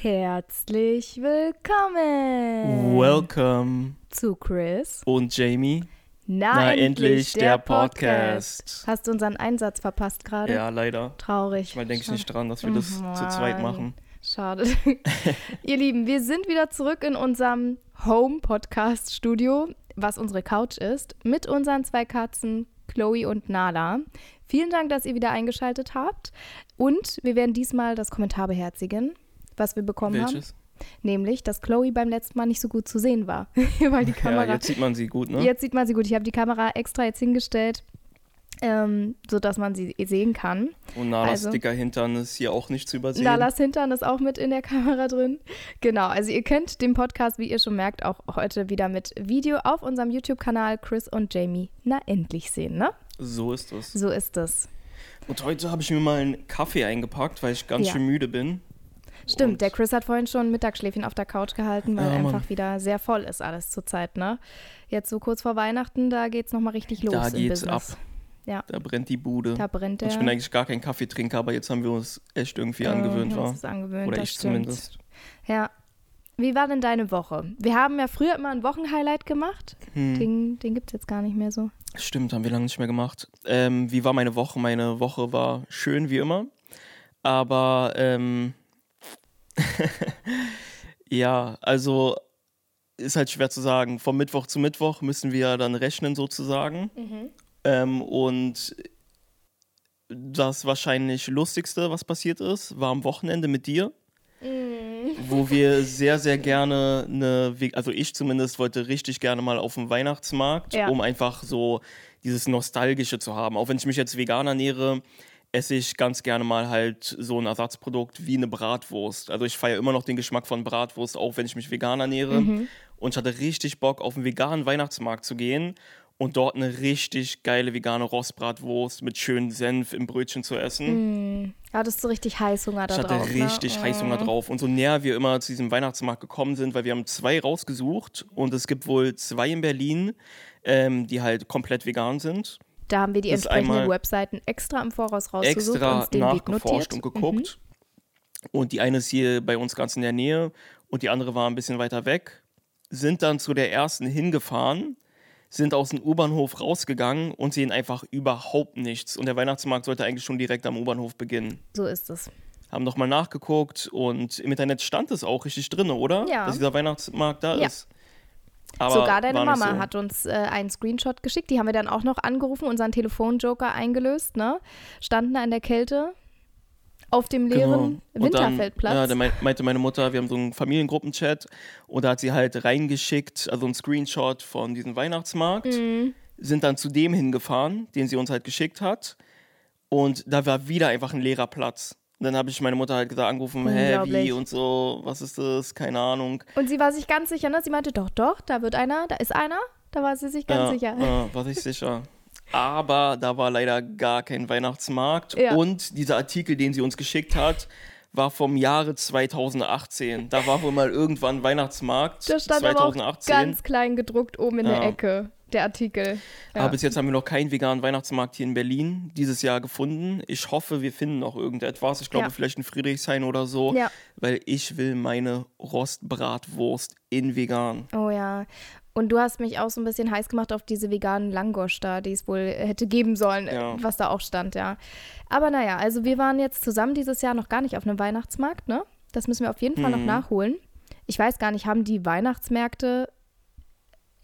Herzlich willkommen Welcome zu Chris. und Jamie. Na, Na, endlich, endlich der, der Podcast. Podcast. Hast du unseren Einsatz verpasst gerade? Ja, leider. Traurig. Mal denke ich nicht dran, dass wir das Mhm, zu zweit Mann. machen. Schade. Ihr Lieben, wir sind wieder zurück in unserem Home-Podcast-Studio, was unsere Couch ist, mit unseren zwei Katzen, Chloe und Nala. Vielen Dank, dass ihr wieder eingeschaltet habt. Und wir werden diesmal das Kommentar beherzigen, was wir bekommen haben. Welches? Nämlich, dass Chloe beim letzten Mal nicht so gut zu sehen war. Weil die Kamera. Ja, jetzt sieht man sie gut, ne? Jetzt sieht man sie gut. Ich habe die Kamera extra jetzt hingestellt, ähm, sodass man sie sehen kann. Und Nalas also- dicker Hintern ist hier auch nicht zu übersehen. Nalas Hintern ist auch mit in der Kamera drin. Genau, also ihr könnt den Podcast, wie ihr schon merkt, auch heute wieder mit Video auf unserem YouTube-Kanal Chris und Jamie na endlich sehen, ne? So ist es. So ist es. Und heute habe ich mir mal einen Kaffee eingepackt, weil ich ganz Ja. schön müde bin. Stimmt, Und- der Chris hat vorhin schon Mittagsschläfchen auf der Couch gehalten, weil Ja, einfach wieder sehr voll ist alles zurzeit, ne? Jetzt so kurz vor Weihnachten, da geht's nochmal richtig los Da geht's Business. ab. Ja. Da brennt die Bude. Da brennt Und der. ich bin eigentlich gar kein Kaffeetrinker, aber jetzt haben wir uns echt irgendwie angewöhnt, äh, wir haben war. angewöhnt, Oder ich stimmt. zumindest. Ja. Wie war denn deine Woche? Wir haben ja früher immer ein Wochenhighlight gemacht. Hm. Den, den gibt es jetzt gar nicht mehr so. Stimmt, haben wir lange nicht mehr gemacht. Ähm, wie war meine Woche? Meine Woche war schön wie immer. Aber ähm, ja, also ist halt schwer zu sagen. Vom Mittwoch zu Mittwoch müssen wir dann rechnen sozusagen. Ähm, und das wahrscheinlich lustigste, was passiert ist, war am Wochenende mit dir. Wo wir sehr, sehr gerne eine, also ich zumindest wollte richtig gerne mal auf den Weihnachtsmarkt, Ja. um einfach so dieses Nostalgische zu haben. Auch wenn ich mich jetzt vegan ernähre, esse ich ganz gerne mal halt so ein Ersatzprodukt wie eine Bratwurst. Also ich feiere immer noch den Geschmack von Bratwurst, auch wenn ich mich vegan ernähre. Und ich hatte richtig Bock, auf einen veganen Weihnachtsmarkt zu gehen und dort eine richtig geile vegane Rostbratwurst mit schönem Senf im Brötchen zu essen. Hattest du richtig Heißhunger da Ich hatte drauf? richtig ne? Heißhunger drauf. Und so näher wir immer zu diesem Weihnachtsmarkt gekommen sind, weil wir haben zwei rausgesucht und es gibt wohl zwei in Berlin, ähm, die halt komplett vegan sind. Da haben wir die entsprechenden Webseiten extra im Voraus rausgesucht Extra uns den Weg nachgeforscht notiert. Mhm. und geguckt. Und die eine ist hier bei uns ganz in der Nähe und die andere war ein bisschen weiter weg. Sind dann zu der ersten hingefahren, sind aus dem U-Bahnhof rausgegangen und sehen einfach überhaupt nichts. Und der Weihnachtsmarkt sollte eigentlich schon direkt am U-Bahnhof beginnen. So ist es. haben nochmal nachgeguckt und im Internet stand es auch richtig drin, oder? Ja. Dass dieser Weihnachtsmarkt da Ja. ist. Aber Sogar deine Mama so. hat uns äh, einen Screenshot geschickt. Die haben wir dann auch noch angerufen, unseren Telefonjoker eingelöst, ne? Standen da in der Kälte auf dem leeren Genau. Und dann, Winterfeldplatz. Ja, da mein- meinte meine Mutter, wir haben so einen Familiengruppenchat und da hat sie halt reingeschickt, also einen Screenshot von diesem Weihnachtsmarkt, Mhm. sind dann zu dem hingefahren, den sie uns halt geschickt hat und da war wieder einfach ein leerer Platz. Und dann habe ich meine Mutter halt gesagt, angerufen, hä, wie und so, was ist das, keine Ahnung. Und sie war sich ganz sicher, ne? Sie meinte, doch, doch, da wird einer, da ist einer. Da war sie sich ganz ja, sicher. Ja, war ich sicher. Aber da war leider gar kein Weihnachtsmarkt. Ja. Und dieser Artikel, den sie uns geschickt hat, war vom Jahre 2018. Da war wohl mal irgendwann ein Weihnachtsmarkt. Da stand aber auch 2018. ganz klein gedruckt oben in der Ja. Ecke, der Artikel. Ja. Aber bis jetzt haben wir noch keinen veganen Weihnachtsmarkt hier in Berlin dieses Jahr gefunden. Ich hoffe, wir finden noch irgendetwas. Ich glaube, Ja. vielleicht in Friedrichshain oder so. Ja. Weil ich will meine Rostbratwurst in vegan. Oh ja. Und du hast mich auch so ein bisschen heiß gemacht auf diese veganen Langosch da, die es wohl hätte geben sollen, Ja. was da auch stand, ja. Aber naja, also wir waren jetzt zusammen dieses Jahr noch gar nicht auf einem Weihnachtsmarkt, ne? Das müssen wir auf jeden Fall noch Mhm. nachholen. Ich weiß gar nicht, haben die Weihnachtsmärkte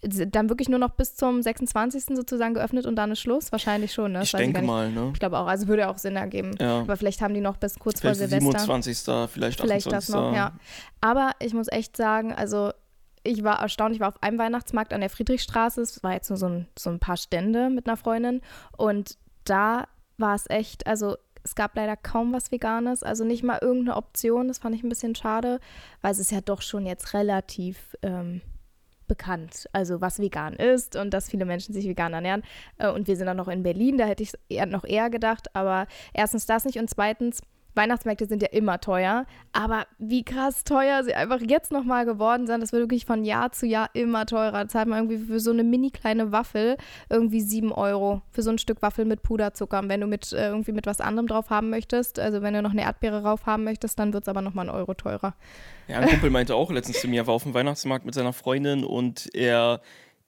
dann wirklich nur noch bis zum 26. sozusagen geöffnet und dann ist Schluss? Wahrscheinlich schon, ne? Das Ich denke nicht. mal, ne? Ich glaube auch, also würde auch Sinn ergeben. Ja. Aber vielleicht haben die noch bis kurz Vielleicht vor Silvester. 27. Vielleicht 28. Vielleicht das noch, ja. Aber ich muss echt sagen, also ich war erstaunt, ich war auf einem Weihnachtsmarkt an der Friedrichstraße, es war jetzt nur so ein, so ein paar Stände mit einer Freundin und da war es echt, also es gab leider kaum was Veganes, also nicht mal irgendeine Option, das fand ich ein bisschen schade, weil es ist ja doch schon jetzt relativ ähm, bekannt, also was vegan ist und dass viele Menschen sich vegan ernähren. Äh, Und wir sind dann noch in Berlin, da hätte ich noch eher gedacht, aber erstens das nicht und zweitens Weihnachtsmärkte sind ja immer teuer, aber wie krass teuer sie einfach jetzt nochmal geworden sind, das wird wirklich von Jahr zu Jahr immer teurer. Da zahlt man irgendwie für so eine mini kleine Waffel irgendwie 7 Euro für so ein Stück Waffel mit Puderzucker. Und wenn du mit äh, irgendwie mit was anderem drauf haben möchtest, also wenn du noch eine Erdbeere drauf haben möchtest, dann wird es aber nochmal einen Euro teurer. Ja, ein Kumpel meinte auch letztens zu mir, er war auf dem Weihnachtsmarkt mit seiner Freundin und er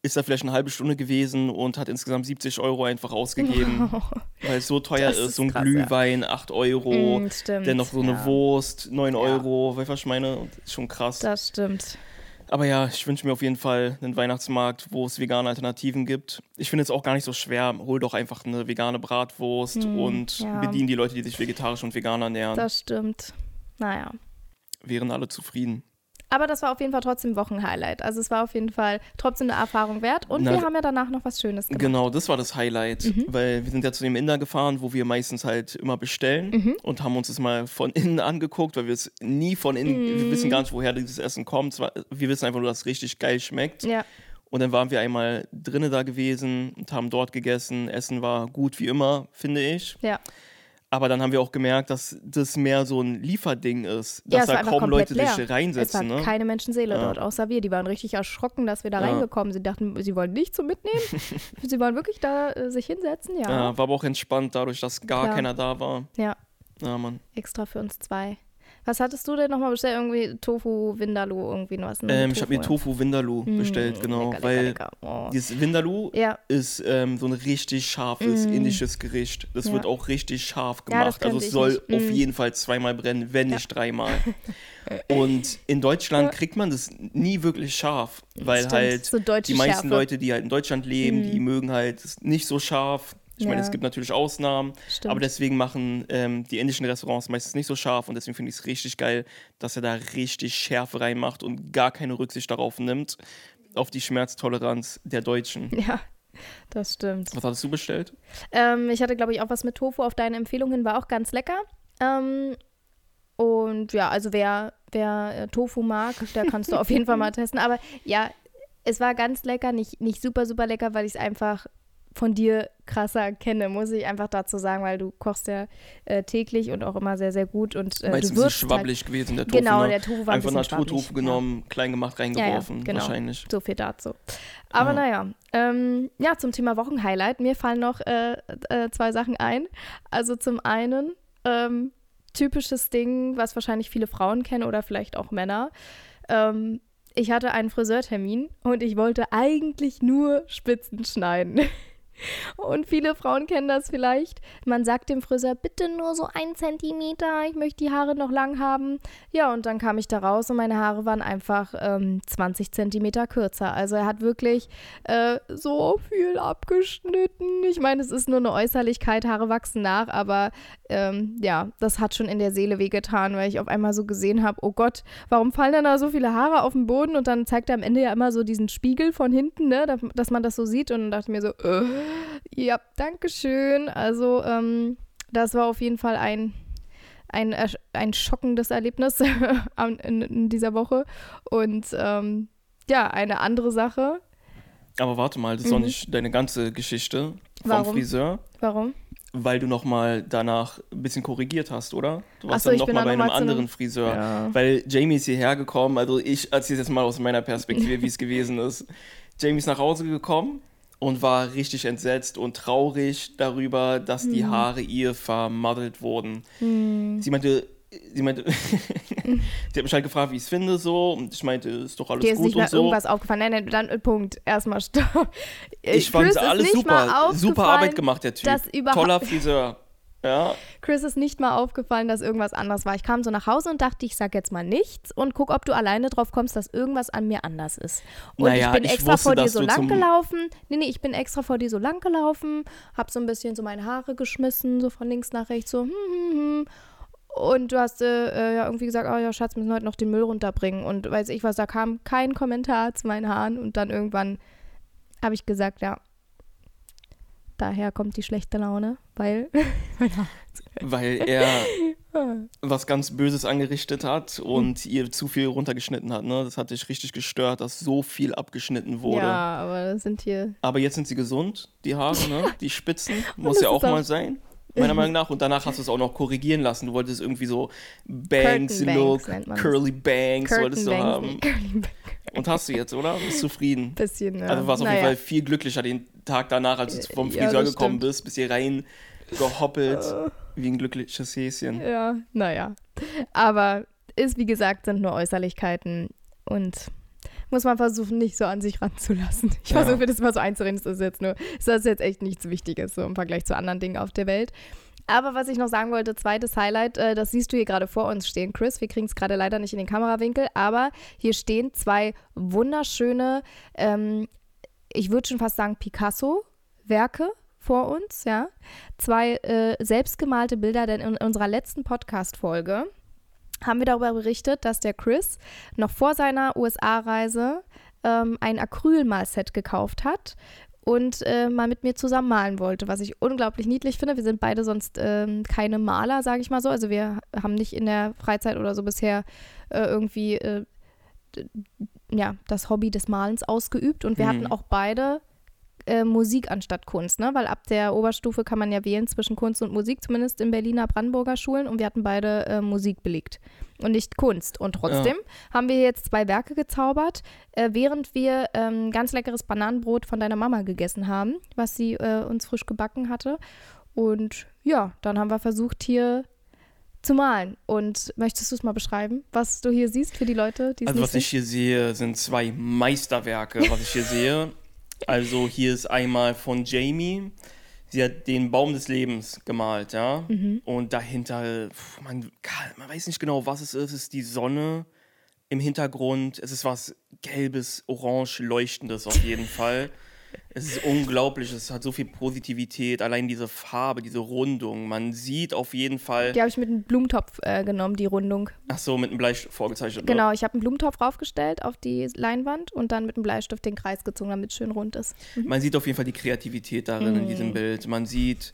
ist da vielleicht eine halbe Stunde gewesen und hat insgesamt 70 Euro einfach ausgegeben, weil es so teuer ist. ist So ein krass, Glühwein, 8 Euro, Mm, stimmt, dann noch so eine ja. Wurst, 9 Ja. Euro, weißt du, was ich meine? Und Ist schon krass. Das stimmt. Aber ja, ich wünsche mir auf jeden Fall einen Weihnachtsmarkt, wo es vegane Alternativen gibt. Ich finde es auch gar nicht so schwer. Hol doch einfach eine vegane Bratwurst und Hm, ja. bedien die Leute, die sich vegetarisch und vegan ernähren. Das stimmt. Naja. Wären alle zufrieden. Aber das war auf jeden Fall trotzdem Wochenhighlight. Also es war auf jeden Fall trotzdem eine Erfahrung wert. Und Na, wir haben ja danach noch was Schönes gemacht. Genau, das war das Highlight, Mhm. weil wir sind ja zu dem Inder gefahren, wo wir meistens halt immer bestellen Mhm. und haben uns das mal von innen angeguckt, weil wir es nie von innen, wir Mhm. wissen gar nicht, woher dieses Essen kommt. Wir wissen einfach nur, dass es richtig geil schmeckt. Ja, Und dann waren wir einmal drinnen da gewesen und haben dort gegessen. Essen war gut wie immer, finde ich. ja. Aber dann haben wir auch gemerkt, dass das mehr so ein Lieferding ist, Ja, dass da kaum Leute leer. sich Es war reinsetzen. Ne? keine Menschenseele Ja. dort, außer wir. Die waren richtig erschrocken, dass wir da Ja. reingekommen sind. dachten, sie wollen nicht zum Mitnehmen. sie wollen wirklich da äh, sich hinsetzen, ja. Ja, war aber auch entspannt, dadurch, dass gar keiner da war. Ja, Ja, Mann. extra für uns zwei. Was hattest du denn nochmal bestellt? Irgendwie Tofu, Vindaloo, irgendwie was? Ne? Ähm, ich habe mir ja. Tofu Vindaloo Mm, bestellt, genau. lecker, weil lecker, lecker. Oh. dieses Vindaloo Ja, ist ähm, so ein richtig scharfes Mm. indisches Gericht. Das Ja. wird auch richtig scharf Ja, gemacht. also könnte es soll nicht. auf Mm. jeden Fall zweimal brennen, wenn nicht dreimal. Und in Deutschland kriegt man das nie wirklich scharf, weil Stimmt, halt so die meisten Schärfe. Leute, die halt in Deutschland leben, die mögen halt nicht so scharf. Ich meine, Ja. es gibt natürlich Ausnahmen, Stimmt. aber deswegen machen ähm, die indischen Restaurants meistens nicht so scharf und deswegen finde ich es richtig geil, dass er da richtig Schärfe reinmacht und gar keine Rücksicht darauf nimmt, auf die Schmerztoleranz der Deutschen. ja, das stimmt. Was hattest du bestellt? Ähm, ich hatte, glaube ich, auch was mit Tofu auf deine Empfehlung hin, war auch ganz lecker. Ähm, und ja, also wer, wer äh, Tofu mag, der kannst du auf jeden Fall mal testen. Aber ja, es war ganz lecker, nicht, nicht super, super lecker, weil ich es einfach von dir krasser kenne, muss ich einfach dazu sagen, weil du kochst ja äh, täglich und auch immer sehr, sehr gut. Und äh, Weil es du ein bisschen schwabbelig gewesen, der Tofu. Genau, ne? der Tofu war ein Einfach schwabbelig, Naturtofu ja. genommen, klein gemacht, reingeworfen, genau. wahrscheinlich. So viel dazu. Aber Ja. naja, ähm, ja, zum Thema Wochenhighlight. Mir fallen noch äh, äh, zwei Sachen ein. Also zum einen, ähm, typisches Ding, was wahrscheinlich viele Frauen kennen oder vielleicht auch Männer. Ähm, ich hatte einen Friseurtermin und ich wollte eigentlich nur Spitzen schneiden. Und viele Frauen kennen das vielleicht. Man sagt dem Friseur, bitte nur so ein Zentimeter, ich möchte die Haare noch lang haben. Ja, und dann kam ich da raus und meine Haare waren einfach ähm, 20 Zentimeter kürzer. Also er hat wirklich äh, so viel abgeschnitten. Ich meine, es ist nur eine Äußerlichkeit, Haare wachsen nach, aber ähm, ja, das hat schon in der Seele wehgetan, weil ich auf einmal so gesehen habe, oh Gott, warum fallen denn da so viele Haare auf den Boden? Und dann zeigt er am Ende ja immer so diesen Spiegel von hinten, ne, dass, man das so sieht. Und dann dachte ich mir so, äh, ja, danke schön. Also, ähm, das war auf jeden Fall ein, ein, ein schockendes Erlebnis in, in dieser Woche. Und ähm, ja, eine andere Sache. Aber warte mal, das ist doch Mhm. nicht deine ganze Geschichte vom Warum? Friseur, Warum? weil du nochmal danach ein bisschen korrigiert hast, oder? Du warst so, dann nochmal bei einem noch einem- anderen Friseur. Ja. Weil Jamie ist hierher gekommen, also ich erzähle jetzt mal aus meiner Perspektive, wie es gewesen ist. Jamie ist nach Hause gekommen und war richtig entsetzt und traurig darüber, dass Hm. die Haare ihr vermaddelt wurden. Sie meinte, sie meinte, sie hat mich halt gefragt, wie ich es finde so und ich meinte, ist doch alles Dir ist gut nicht und so. irgendwas aufgefallen. Nein, nein, dann äh, Punkt. Erstmal stopp. Ich fand Chris ist alles mal super, super Arbeit gemacht, der Typ. Toller Friseur. Ja, Chris ist nicht mal aufgefallen, dass irgendwas anderes war. Ich kam so nach Hause und dachte, ich sag jetzt mal nichts und guck, ob du alleine drauf kommst, dass irgendwas an mir anders ist. Und Naja, ich bin ich extra wusste, vor dir so lang gelaufen. Nee, nee, ich bin extra vor dir so lang gelaufen, hab so ein bisschen so meine Haare geschmissen, so von links nach rechts, so hm, hm, hm. Und du hast äh, äh, ja irgendwie gesagt, oh ja, Schatz, wir müssen heute noch den Müll runterbringen. Und weiß ich was, da kam kein Kommentar zu meinen Haaren. Und dann irgendwann habe ich gesagt, ja, daher kommt die schlechte Laune, weil weil er was ganz Böses angerichtet hat und ihr zu viel runtergeschnitten hat. Ne? Das hat dich richtig gestört, dass so viel abgeschnitten wurde. Ja, aber das sind hier. Aber jetzt sind sie gesund, die Haare, ne? die Spitzen. Muss ja auch auch- mal sein. meiner Meinung nach. Und danach hast du es auch noch korrigieren lassen. Du wolltest irgendwie so Banks-Look, Curly Curtain wolltest du Bangs, haben. Bangs. Und hast du jetzt, oder? Bist zufrieden? Bisschen, ja. Also du warst auf Naja. jeden Fall viel glücklicher den Tag danach, als du vom Ja, Friseur das gekommen stimmt. bist, bist hier rein gehoppelt, wie ein glückliches Häschen. Ja, naja. Aber ist, wie gesagt, sind nur Äußerlichkeiten und muss man versuchen, nicht so an sich ranzulassen. Ich Ja. versuche das mal so einzureden, das ist jetzt nur, das ist jetzt echt nichts Wichtiges, so im Vergleich zu anderen Dingen auf der Welt. Aber was ich noch sagen wollte, zweites Highlight, äh, das siehst du hier gerade vor uns stehen, Chris. Wir kriegen es gerade leider nicht in den Kamerawinkel, aber hier stehen zwei wunderschöne, ähm, ich würde schon fast sagen Picasso-Werke vor uns, ja. Zwei äh, selbstgemalte Bilder, denn in unserer letzten Podcast-Folge haben wir darüber berichtet, dass der Chris noch vor seiner USA-Reise ähm, ein Acrylmalset gekauft hat und äh, mal mit mir zusammen malen wollte, was ich unglaublich niedlich finde. Wir sind beide sonst ähm, keine Maler, sage ich mal so. Also wir haben nicht in der Freizeit oder so bisher äh, irgendwie äh, ja, das Hobby des Malens ausgeübt und wir Mhm. hatten auch beide äh, Musik anstatt Kunst, ne? Weil ab der Oberstufe kann man ja wählen zwischen Kunst und Musik, zumindest in Berliner Brandenburger Schulen. Und wir hatten beide äh, Musik belegt und nicht Kunst. Und trotzdem haben wir jetzt zwei Werke gezaubert, äh, während wir ähm, ganz leckeres Bananenbrot von deiner Mama gegessen haben, was sie äh, uns frisch gebacken hatte. Und ja, dann haben wir versucht, hier zu malen. Und möchtest du es mal beschreiben, was du hier siehst für die Leute, die es Also was ich hier sehe, sind zwei Meisterwerke, was ich hier sehe. Also hier ist einmal von Jamie. Sie hat den Baum des Lebens gemalt, ja. Mhm. Und dahinter, pf, man, man weiß nicht genau, was es ist. Es ist die Sonne im Hintergrund. Es ist was gelbes, orange, leuchtendes auf jeden Fall. Es ist unglaublich. Es hat so viel Positivität. Allein diese Farbe, diese Rundung. Man sieht auf jeden Fall. Die habe ich mit einem Blumentopf äh, genommen, die Rundung. Ach so, mit einem Bleistift vorgezeichnet. ne? Genau, ich habe einen Blumentopf raufgestellt auf die Leinwand und dann mit einem Bleistift den Kreis gezogen, damit es schön rund ist. Man sieht auf jeden Fall die Kreativität darin in Mhm. diesem Bild. Man sieht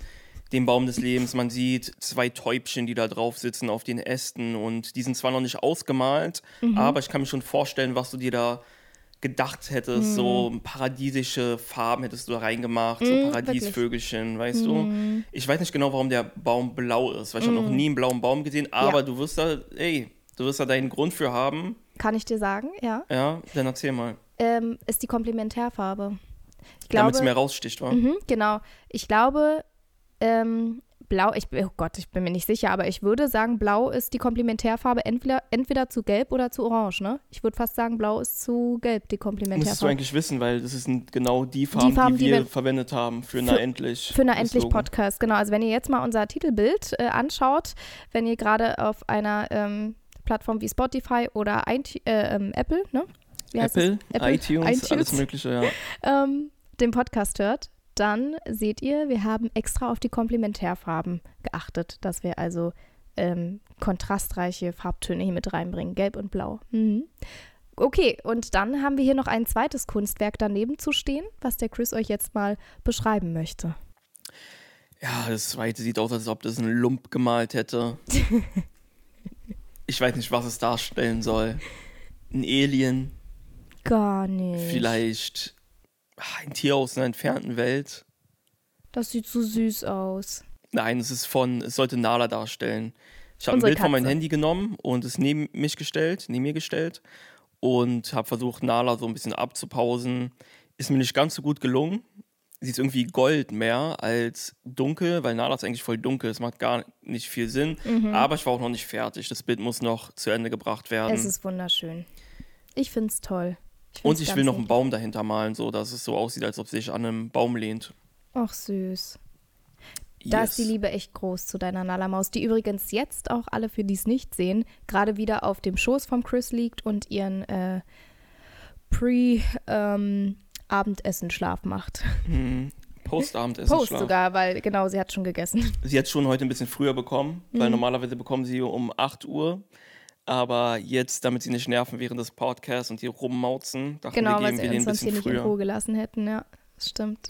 den Baum des Lebens, man sieht zwei Täubchen, die da drauf sitzen auf den Ästen und die sind zwar noch nicht ausgemalt, Mhm. aber ich kann mir schon vorstellen, was du dir da gedacht hättest. Mhm. So paradiesische Farben hättest du da reingemacht, so Mhm, Paradiesvögelchen, weißt du? Ich weiß nicht genau, warum der Baum blau ist, weil ich habe noch nie einen blauen Baum gesehen, aber Mhm. Ja. du wirst da, ey, du wirst da deinen Grund für haben. Kann ich dir sagen, ja. Ja, dann erzähl mal. Ähm, ist die Komplementärfarbe. Ich Damit es mehr raussticht, wa? mhm, genau. Ich glaube, ähm, blau, ich, oh Gott, ich bin mir nicht sicher, aber ich würde sagen, blau ist die Komplementärfarbe entweder, entweder zu gelb oder zu orange, ne? Ich würde fast sagen, blau ist zu gelb, die Müsstest du Komplementärfarbe. eigentlich wissen, weil das sind genau die Farben, die, Farben, die wir wir- verwendet haben für Na Endlich. Für das Endlich. Podcast, genau. Also wenn ihr jetzt mal unser Titelbild äh, anschaut, wenn ihr gerade auf einer ähm, Plattform wie Spotify oder iTu- äh, ähm, Apple, ne? Apple? Apple, iTunes, iTunes. alles Mögliche, ja. ähm, den Podcast hört, dann seht ihr, wir haben extra auf die Komplementärfarben geachtet, dass wir also ähm, kontrastreiche Farbtöne hier mit reinbringen, gelb und blau. Mhm. Okay, und dann haben wir hier noch ein zweites Kunstwerk daneben zu stehen, was der Chris euch jetzt mal beschreiben möchte. Ja, das zweite sieht aus, als ob das ein Lump gemalt hätte. ich weiß nicht, was es darstellen soll. Ein Alien, Gar nicht. vielleicht ein Tier aus einer entfernten Welt. Das sieht so süß aus. Nein, es ist von, es sollte Nala darstellen. Ich habe ein Bild von meinem Katze. Handy genommen und es neben mich gestellt, neben mir gestellt und habe versucht, Nala so ein bisschen abzupausen. Ist mir nicht ganz so gut gelungen. Sie ist irgendwie Gold mehr als dunkel, weil Nala ist eigentlich voll dunkel. Es macht gar nicht viel Sinn. Aber ich war auch noch nicht fertig. Das Bild muss noch zu Ende gebracht werden. Es ist wunderschön. Ich finde es toll. Und ich will noch einen. Baum dahinter malen, so dass es so aussieht, als ob sie sich an einem Baum lehnt. Ach, süß. Da ist die Yes. Liebe echt groß zu deiner Nalamaus, die übrigens jetzt auch alle, für die es nicht sehen, gerade wieder auf dem Schoß vom Chris liegt und ihren äh, Pre-Abendessen-Schlaf macht. Hm. Postabendessen. Post sogar, weil genau, sie hat schon gegessen. Sie hat schon heute ein bisschen früher bekommen, Mhm. weil normalerweise bekommen sie um 8 Uhr. Aber jetzt, damit sie nicht nerven während des Podcasts und hier rummauzen, dachten Genau, wir, weil geben sie wir denen uns sonst hier nicht in. Ruhe gelassen hätten, ja. Das stimmt.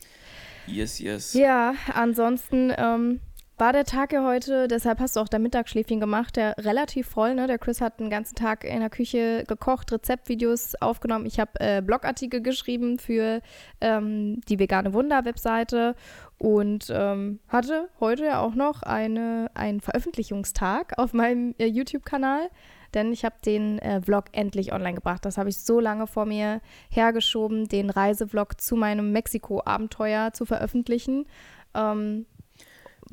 Yes, yes. Ja, ansonsten ähm, war der Tag ja heute, deshalb hast du auch dein Mittagsschläfchen gemacht, der relativ voll, ne? Der Chris hat den ganzen Tag in der Küche gekocht, Rezeptvideos aufgenommen. Ich habe äh, Blogartikel geschrieben für ähm, die Vegane Wunder-Webseite und ähm, hatte heute ja auch noch eine, einen Veröffentlichungstag auf meinem äh, YouTube-Kanal denn ich habe den äh, Vlog endlich online gebracht. Das habe ich so lange vor mir hergeschoben, den Reisevlog zu meinem Mexiko-Abenteuer zu veröffentlichen. Ähm,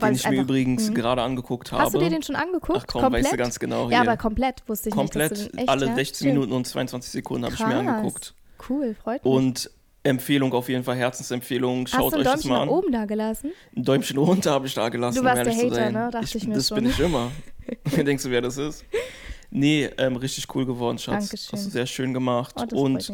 den ich mir übrigens mh. gerade angeguckt habe. Hast du dir den schon angeguckt? Ach komm, komplett? weißt du ganz genau. Hier. Ja, aber komplett wusste ich komplett, nicht. Komplett, alle 16 ja? Minuten und 22 Sekunden habe ich mir angeguckt. Cool, freut mich. Und Empfehlung auf jeden Fall, Herzensempfehlung. Schaut euch das mal an. Hast du ein Däumchen nach oben da gelassen? Ein Däumchen runter habe ich da gelassen. Du warst der Hater, ne? Dachte ich, ich mir Das schon. bin ich immer. Denkst du, wer das ist? Nee, ähm, richtig cool geworden, Schatz. Dankeschön. Hast du sehr schön gemacht. Oh, und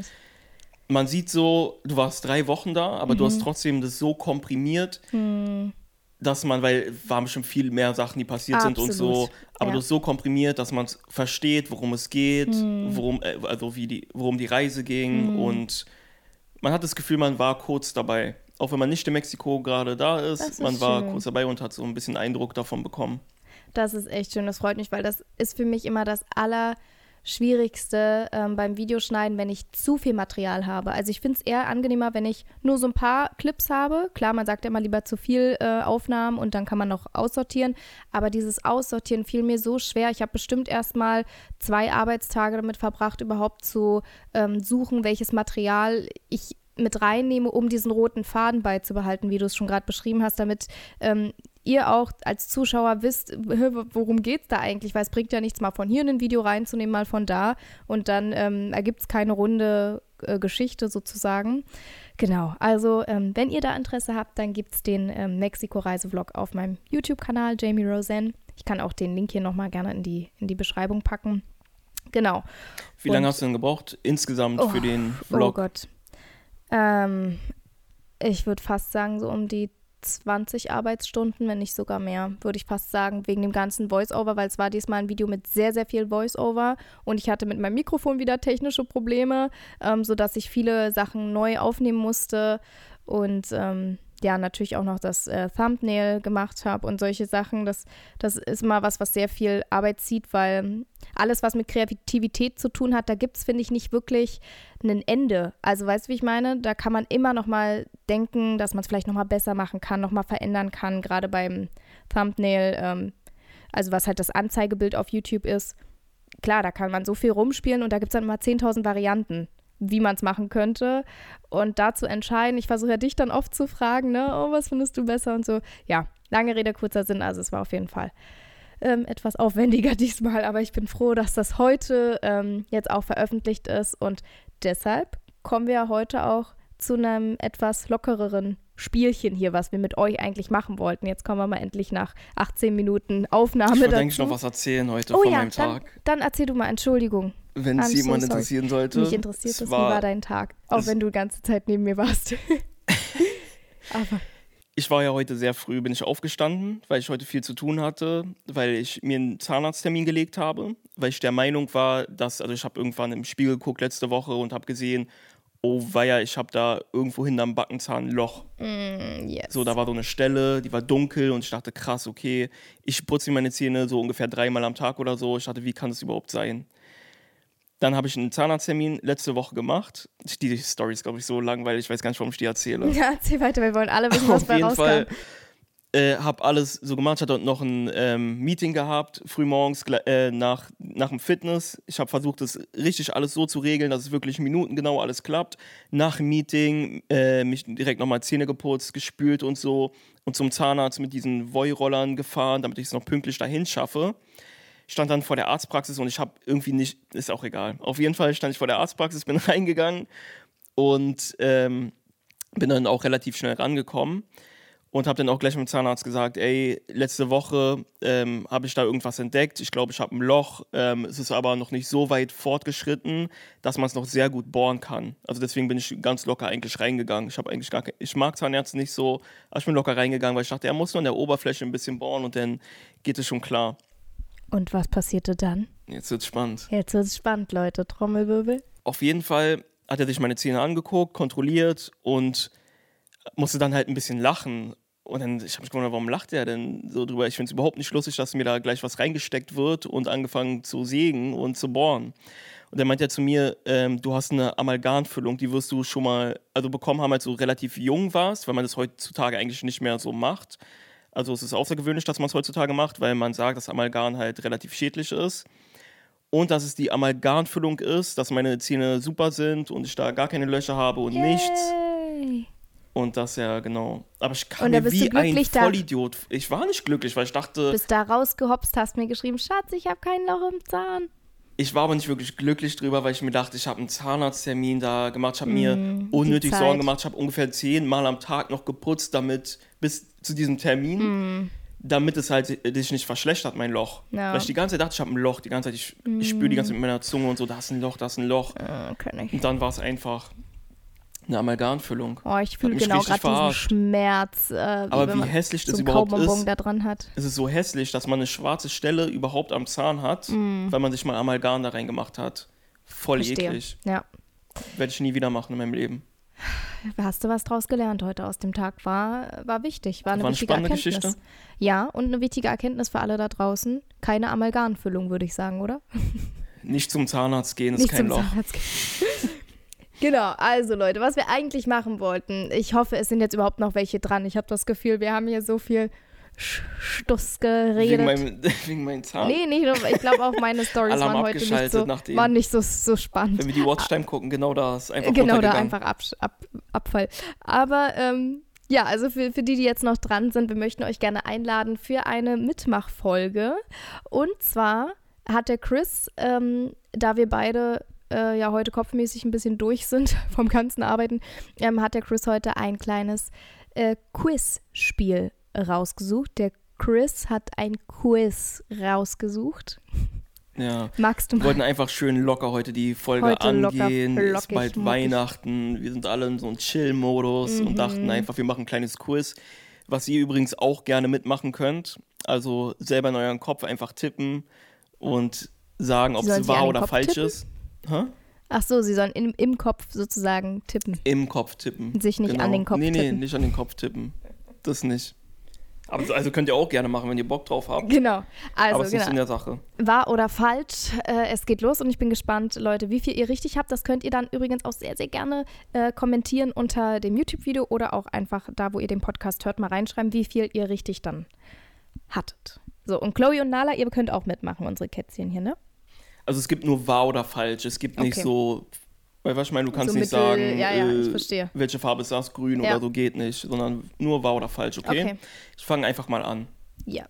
man sieht so, du warst drei Wochen da, aber mhm. du hast trotzdem das so komprimiert, mhm. dass man, weil waren schon viel mehr Sachen, die passiert Absolut. sind und so, aber ja. du hast so komprimiert, dass man versteht, worum es geht, mhm. worum, äh, also wie die, worum die Reise ging mhm. und man hat das Gefühl, man war kurz dabei. Auch wenn man nicht in Mexiko gerade da ist, ist man war kurz dabei und hat so ein bisschen Eindruck davon bekommen. Das ist echt schön, das freut mich, weil das ist für mich immer das Allerschwierigste ähm, beim Videoschneiden, wenn ich zu viel Material habe. Also ich finde es eher angenehmer, wenn ich nur so ein paar Clips habe. Klar, man sagt immer lieber zu viel äh, Aufnahmen und dann kann man noch aussortieren. Aber dieses Aussortieren fiel mir so schwer. Ich habe bestimmt erst mal zwei Arbeitstage damit verbracht, überhaupt zu ähm, suchen, welches Material ich mit reinnehme, um diesen roten Faden beizubehalten, wie du es schon gerade beschrieben hast, damit ähm, ihr auch als Zuschauer wisst, worum geht es da eigentlich, weil es bringt ja nichts, mal von hier ein Video reinzunehmen, mal von da und dann ähm, ergibt es keine runde äh, Geschichte sozusagen. Genau, also ähm, wenn ihr da Interesse habt, dann gibt es den ähm, Mexiko-Reisevlog auf meinem YouTube-Kanal, Jamie Rosen. Ich kann auch den Link hier nochmal gerne in die, in die Beschreibung packen. Genau. Wie lange hast du denn gebraucht insgesamt oh, für den Vlog? Oh Gott. Ähm, ich würde fast sagen, so um die 20 Arbeitsstunden, wenn nicht sogar mehr, würde ich fast sagen, wegen dem ganzen Voice-Over, weil es war diesmal ein Video mit sehr, sehr viel Voice-Over und ich hatte mit meinem Mikrofon wieder technische Probleme, ähm, sodass ich viele Sachen neu aufnehmen musste und ähm, ja, natürlich auch noch das äh, Thumbnail gemacht habe und solche Sachen. Das, das ist mal was, was sehr viel Arbeit zieht, weil alles, was mit Kreativität zu tun hat, da gibt es, finde ich, nicht wirklich ein Ende. Also weißt du, wie ich meine? Da kann man immer noch mal denken, dass man es vielleicht noch mal besser machen kann, noch mal verändern kann, gerade beim Thumbnail, ähm, also was halt das Anzeigebild auf YouTube ist. Klar, da kann man so viel rumspielen und da gibt es dann immer 10.000 Varianten wie man es machen könnte und dazu entscheiden. Ich versuche ja dich dann oft zu fragen, ne, oh, was findest du besser und so. Ja, lange Rede, kurzer Sinn, also es war auf jeden Fall ähm, etwas aufwendiger diesmal, aber ich bin froh, dass das heute ähm, jetzt auch veröffentlicht ist und deshalb kommen wir heute auch zu einem etwas lockereren Spielchen hier, was wir mit euch eigentlich machen wollten. Jetzt kommen wir mal endlich nach 18 Minuten Aufnahme ich wollte eigentlich noch was erzählen heute oh, von ja, meinem dann, Tag. Dann erzähl du mal, Entschuldigung. Wenn es jemand so interessieren sollte. Mich interessiert das, war, wie war dein Tag? Auch wenn du die ganze Zeit neben mir warst. Aber ich war ja heute sehr früh, bin ich aufgestanden, weil ich heute viel zu tun hatte, weil ich mir einen Zahnarzttermin gelegt habe, weil ich der Meinung war, dass, also ich habe irgendwann im Spiegel geguckt letzte Woche und habe gesehen, oh weia, ich habe da irgendwo hinterm Backenzahn ein Loch. Mm, yes. So, da war so eine Stelle, die war dunkel und ich dachte, krass, okay, ich putze meine Zähne so ungefähr dreimal am Tag oder so. Ich dachte, wie kann das überhaupt sein? Dann habe ich einen Zahnarzttermin letzte Woche gemacht. Die Story ist, glaube ich, so lang, weil ich weiß gar nicht, warum ich die erzähle. Ja, erzähl weiter, wir wollen alle wissen, was Auf jeden rauskam. Fall äh, habe alles so gemacht. Ich hatte noch ein ähm, Meeting gehabt, frühmorgens äh, nach, nach dem Fitness. Ich habe versucht, das richtig alles so zu regeln, dass es wirklich minutengenau alles klappt. Nach dem Meeting äh, mich direkt nochmal Zähne geputzt, gespült und so. Und zum Zahnarzt mit diesen Voi-Rollern gefahren, damit ich es noch pünktlich dahin schaffe stand dann vor der Arztpraxis und ich habe irgendwie nicht, ist auch egal. Auf jeden Fall stand ich vor der Arztpraxis, bin reingegangen und ähm, bin dann auch relativ schnell rangekommen und habe dann auch gleich mit dem Zahnarzt gesagt, ey, letzte Woche ähm, habe ich da irgendwas entdeckt. Ich glaube, ich habe ein Loch. Ähm, es ist aber noch nicht so weit fortgeschritten, dass man es noch sehr gut bohren kann. Also deswegen bin ich ganz locker eigentlich reingegangen. Ich habe eigentlich gar ich mag Zahnärzte nicht so, aber ich bin locker reingegangen, weil ich dachte, er muss nur an der Oberfläche ein bisschen bohren und dann geht es schon klar. Und was passierte dann? Jetzt wird's spannend. Jetzt wird's spannend, Leute. Trommelwirbel. Auf jeden Fall hat er sich meine Zähne angeguckt, kontrolliert und musste dann halt ein bisschen lachen. Und dann, ich habe mich gewundert, warum lacht der denn so drüber? Ich finde es überhaupt nicht lustig, dass mir da gleich was reingesteckt wird und angefangen zu sägen und zu bohren. Und dann meint er zu mir, ähm, du hast eine Amalgamfüllung, die wirst du schon mal, also bekommen haben, als du relativ jung warst, weil man das heutzutage eigentlich nicht mehr so macht. Also es ist außergewöhnlich, dass man es heutzutage macht, weil man sagt, dass Amalgam halt relativ schädlich ist. Und dass es die Amalgamfüllung ist, dass meine Zähne super sind und ich da gar keine Löcher habe und Yay. nichts. Und das ja, genau. Aber ich kam da mir du wie ein Vollidiot. Ich war nicht glücklich, weil ich dachte, Bist da rausgehopst, hast mir geschrieben, Schatz, ich habe kein Loch im Zahn. ich war aber nicht wirklich glücklich drüber, weil ich mir dachte, ich habe einen Zahnarzttermin da gemacht, ich habe mir Mm, die unnötig. Sorgen gemacht, ich habe ungefähr zehnmal am Tag noch geputzt, damit bis zu diesem Termin, Mm. damit es halt sich nicht verschlechtert, mein Loch. Ja. Weil ich die ganze Zeit dachte, ich habe ein Loch, die ganze Zeit, ich, ich spüre die ganze Zeit mit meiner Zunge und so, da ist ein Loch, da ist ein Loch. Äh, kann ich. Und dann war es einfach eine Amalgamfüllung. Oh, ich fühle genau gerade diesen. Schmerz, äh, Aber wie man hässlich so das einen überhaupt ist. da dran hat. Es ist so hässlich, dass man eine schwarze Stelle überhaupt am Zahn hat, Mm. weil man sich mal Amalgam da reingemacht hat. Voll Verstehe. eklig. Ja. Werde ich nie wieder machen in meinem Leben. Hast du was draus gelernt heute aus dem Tag? War, war wichtig, war eine War eine wichtige spannende Erkenntnis. Geschichte. Ja, und eine wichtige Erkenntnis für alle da draußen. Keine Amalgamfüllung, würde ich sagen, oder? Nicht zum Zahnarzt gehen ist Nicht kein zum Loch. Zahnarzt gehen. Genau, also Leute, was wir eigentlich machen wollten, ich hoffe, es sind jetzt überhaupt noch welche dran. Ich habe das Gefühl, wir haben hier so viel Stuss geredet. Wegen meinem, wegen meinem Zahn. nee, nur, ich glaube auch meine Stories waren heute nicht so, waren nicht so, so spannend. Wenn wir die Watchtime gucken, genau da ist einfach Genau, da einfach ab, ab, Abfall. Aber ähm, ja, also für, für die, die jetzt noch dran sind, wir möchten euch gerne einladen für eine Mitmachfolge. Und zwar hat der Chris, ähm, da wir beide äh, ja heute kopfmäßig ein bisschen durch sind vom ganzen Arbeiten, ähm, hat der Chris heute ein kleines äh, Quiz-Spiel rausgesucht. Der Chris hat ein Quiz rausgesucht. Ja. Magst du Wir mal? wollten einfach schön locker heute die Folge Heute locker, angehen. flockig, ist bald. Weihnachten. Wir sind alle in so einem Chill-Modus Mhm. und dachten einfach, wir machen ein kleines Quiz, was ihr übrigens auch gerne mitmachen könnt. Also selber in euren Kopf einfach tippen und sagen, ob es wahr oder Kopf falsch tippen? ist. Hä? Ach so, sie sollen im, im Kopf sozusagen tippen. Im Kopf tippen. Genau. Sich nicht an den Kopf nee, Nee, tippen. nicht an den Kopf tippen. Das nicht. Aber so- also könnt ihr auch gerne machen, wenn ihr Bock drauf habt. Genau. Also, Aber es ist nicht genau. in der Sache. Wahr oder falsch? Äh, es geht los und ich bin gespannt, Leute, wie viel ihr richtig habt. Das könnt ihr dann übrigens auch sehr, sehr gerne äh, kommentieren unter dem YouTube-Video oder auch einfach da, wo ihr den Podcast hört, mal reinschreiben, wie viel ihr richtig dann hattet. So, und Chloe und Nala, ihr könnt auch mitmachen, unsere Kätzchen hier, ne? Also es gibt nur wahr oder falsch. Es gibt nicht Okay. so, weil was ich meine, du kannst So nicht mittel- sagen, ja, ja, äh, welche Farbe ist das, grün Ja. oder so geht nicht, sondern nur wahr oder falsch, okay? Okay. Ich fange einfach mal an. Ja.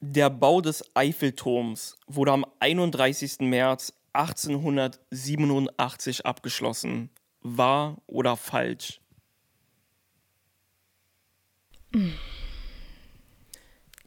Der Bau des Eiffelturms wurde am 31. März 1887 abgeschlossen. Wahr oder falsch?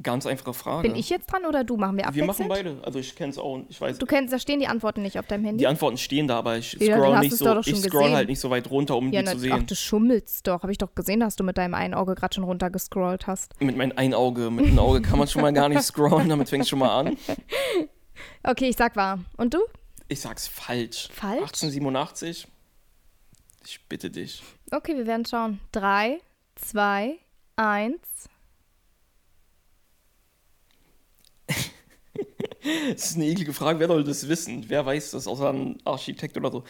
Ganz einfache Frage. Bin ich jetzt dran oder du? Machen wir Wir abwechselnd? machen beide. Also ich kenne es auch. Ich weiß. Du kennst, da stehen die Antworten nicht auf deinem Handy. Die Antworten stehen da, aber ich Ja, du scroll hast nicht so. Ich scroll halt nicht so weit runter, um ja, die na, zu ach, sehen. du schummelst doch. Habe ich doch gesehen, dass du mit deinem einen Auge gerade schon runtergescrollt hast. Mit meinem ein Auge, mit einem Auge kann man schon mal gar nicht scrollen. Damit fängt schon mal an. Okay, ich sag wahr. Und du? Ich sag's falsch. Falsch? 1887. Ich bitte dich. Okay, wir werden schauen. Drei, zwei, eins. Das ist eine eklige Frage. Wer soll das wissen? Wer weiß das, außer ein Architekt oder so?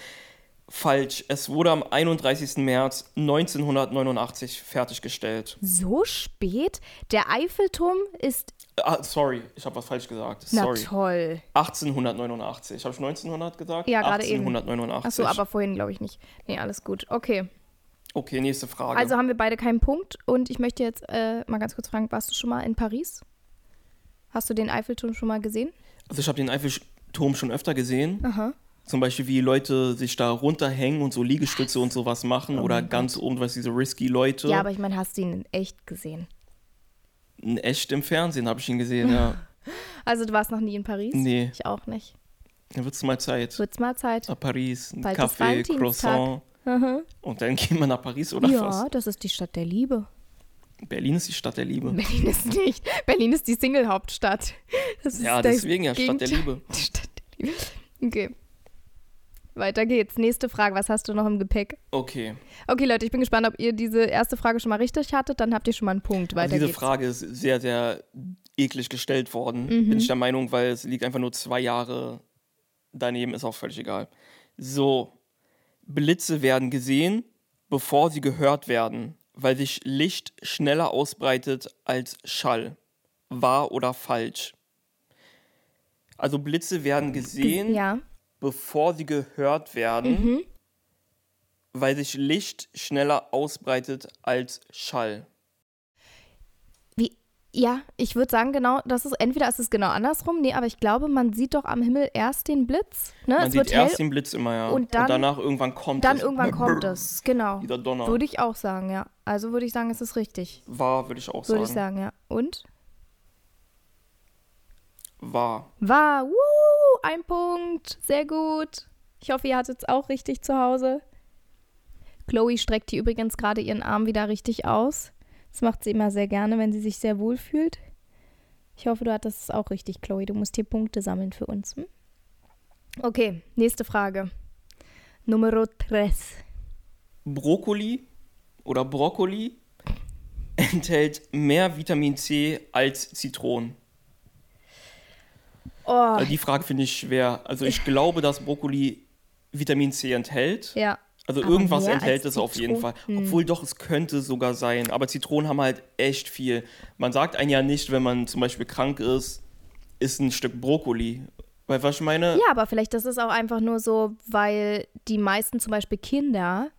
Falsch. Es wurde am 31. März 1989 fertiggestellt. So spät? Der Eiffelturm ist. Ah, sorry, ich habe was falsch gesagt. Na Sorry. toll. 1889. Habe ich 1900 gesagt? Ja, gerade eben. 1889. Achso, aber vorhin glaube ich nicht. Nee, alles gut. Okay. Okay, nächste Frage. Also haben wir beide keinen Punkt. Und ich möchte jetzt äh, mal ganz kurz fragen: Warst du schon mal in Paris? Hast du den Eiffelturm schon mal gesehen? Also ich habe den Eiffelturm schon öfter gesehen. Aha. Zum Beispiel, wie Leute sich da runterhängen und so Liegestütze und sowas machen. Oh oder ganz oben, was diese risky Leute. Ja, aber ich meine, hast du ihn in echt gesehen? In echt im Fernsehen habe ich ihn gesehen, ja. Also, du warst noch nie in Paris? Nee. Ich auch nicht. Dann wird's mal Zeit. Wird's mal Zeit. Nach Paris, ein Bald Kaffee. Croissant. Und dann gehen wir nach Paris oder Ja, was? das ist die Stadt der Liebe. Berlin ist die Stadt der Liebe. Berlin ist nicht. Berlin ist die Single-Hauptstadt. Das Ja, deswegen ja, Stadt der Liebe. Die Stadt der Liebe. Okay. Weiter geht's. Nächste Frage. Was hast du noch im Gepäck? Okay. Okay, Leute, ich bin gespannt, ob ihr diese erste Frage schon mal richtig hattet. Dann habt ihr schon mal einen Punkt. Weiter Also diese geht's. Frage ist sehr, sehr eklig gestellt worden, Mhm. bin ich der Meinung, weil es liegt einfach nur zwei Jahre daneben, ist auch völlig egal. So, Blitze werden gesehen, bevor sie gehört werden, weil sich Licht schneller ausbreitet als Schall. Wahr oder falsch? Also Blitze werden gesehen, Ja. bevor sie gehört werden, Mhm. weil sich Licht schneller ausbreitet als Schall. Wie? Ja, ich würde sagen, genau, das ist, entweder ist es genau andersrum, nee, aber ich glaube, man sieht doch am Himmel erst den Blitz. Ne? Man es sieht wird erst den Blitz immer, ja. und dann- danach irgendwann kommt dann es. irgendwann kommt es. Genau. Dieser Donner. Würde ich auch sagen, ja. Also würde ich sagen, es ist richtig. War, würde ich auch Würde sagen. ich sagen, ja. Und? War. War, wuh, ein Punkt. Sehr gut. Ich hoffe, ihr hattet es auch richtig zu Hause. Chloe streckt hier übrigens gerade ihren Arm wieder richtig aus. Das macht sie immer sehr gerne, wenn sie sich sehr wohl fühlt. Ich hoffe, du hattest es auch richtig, Chloe. Du musst hier Punkte sammeln für uns. Hm? Okay, nächste Frage. Numero tres. Brokkoli oder Brokkoli enthält mehr Vitamin C als Zitronen. Oh, Also die Frage finde ich schwer. Also ich glaube, dass Brokkoli Vitamin C enthält. ja. Also Aber irgendwas enthält es auf jeden Fall. Hm. Obwohl doch, es könnte sogar sein. Aber Zitronen haben halt echt viel. Man sagt einem ja nicht, wenn man zum Beispiel krank ist, ist ein Stück Brokkoli. Weil was ich meine? Ja, aber vielleicht das ist auch einfach nur so, weil die meisten zum Beispiel Kinder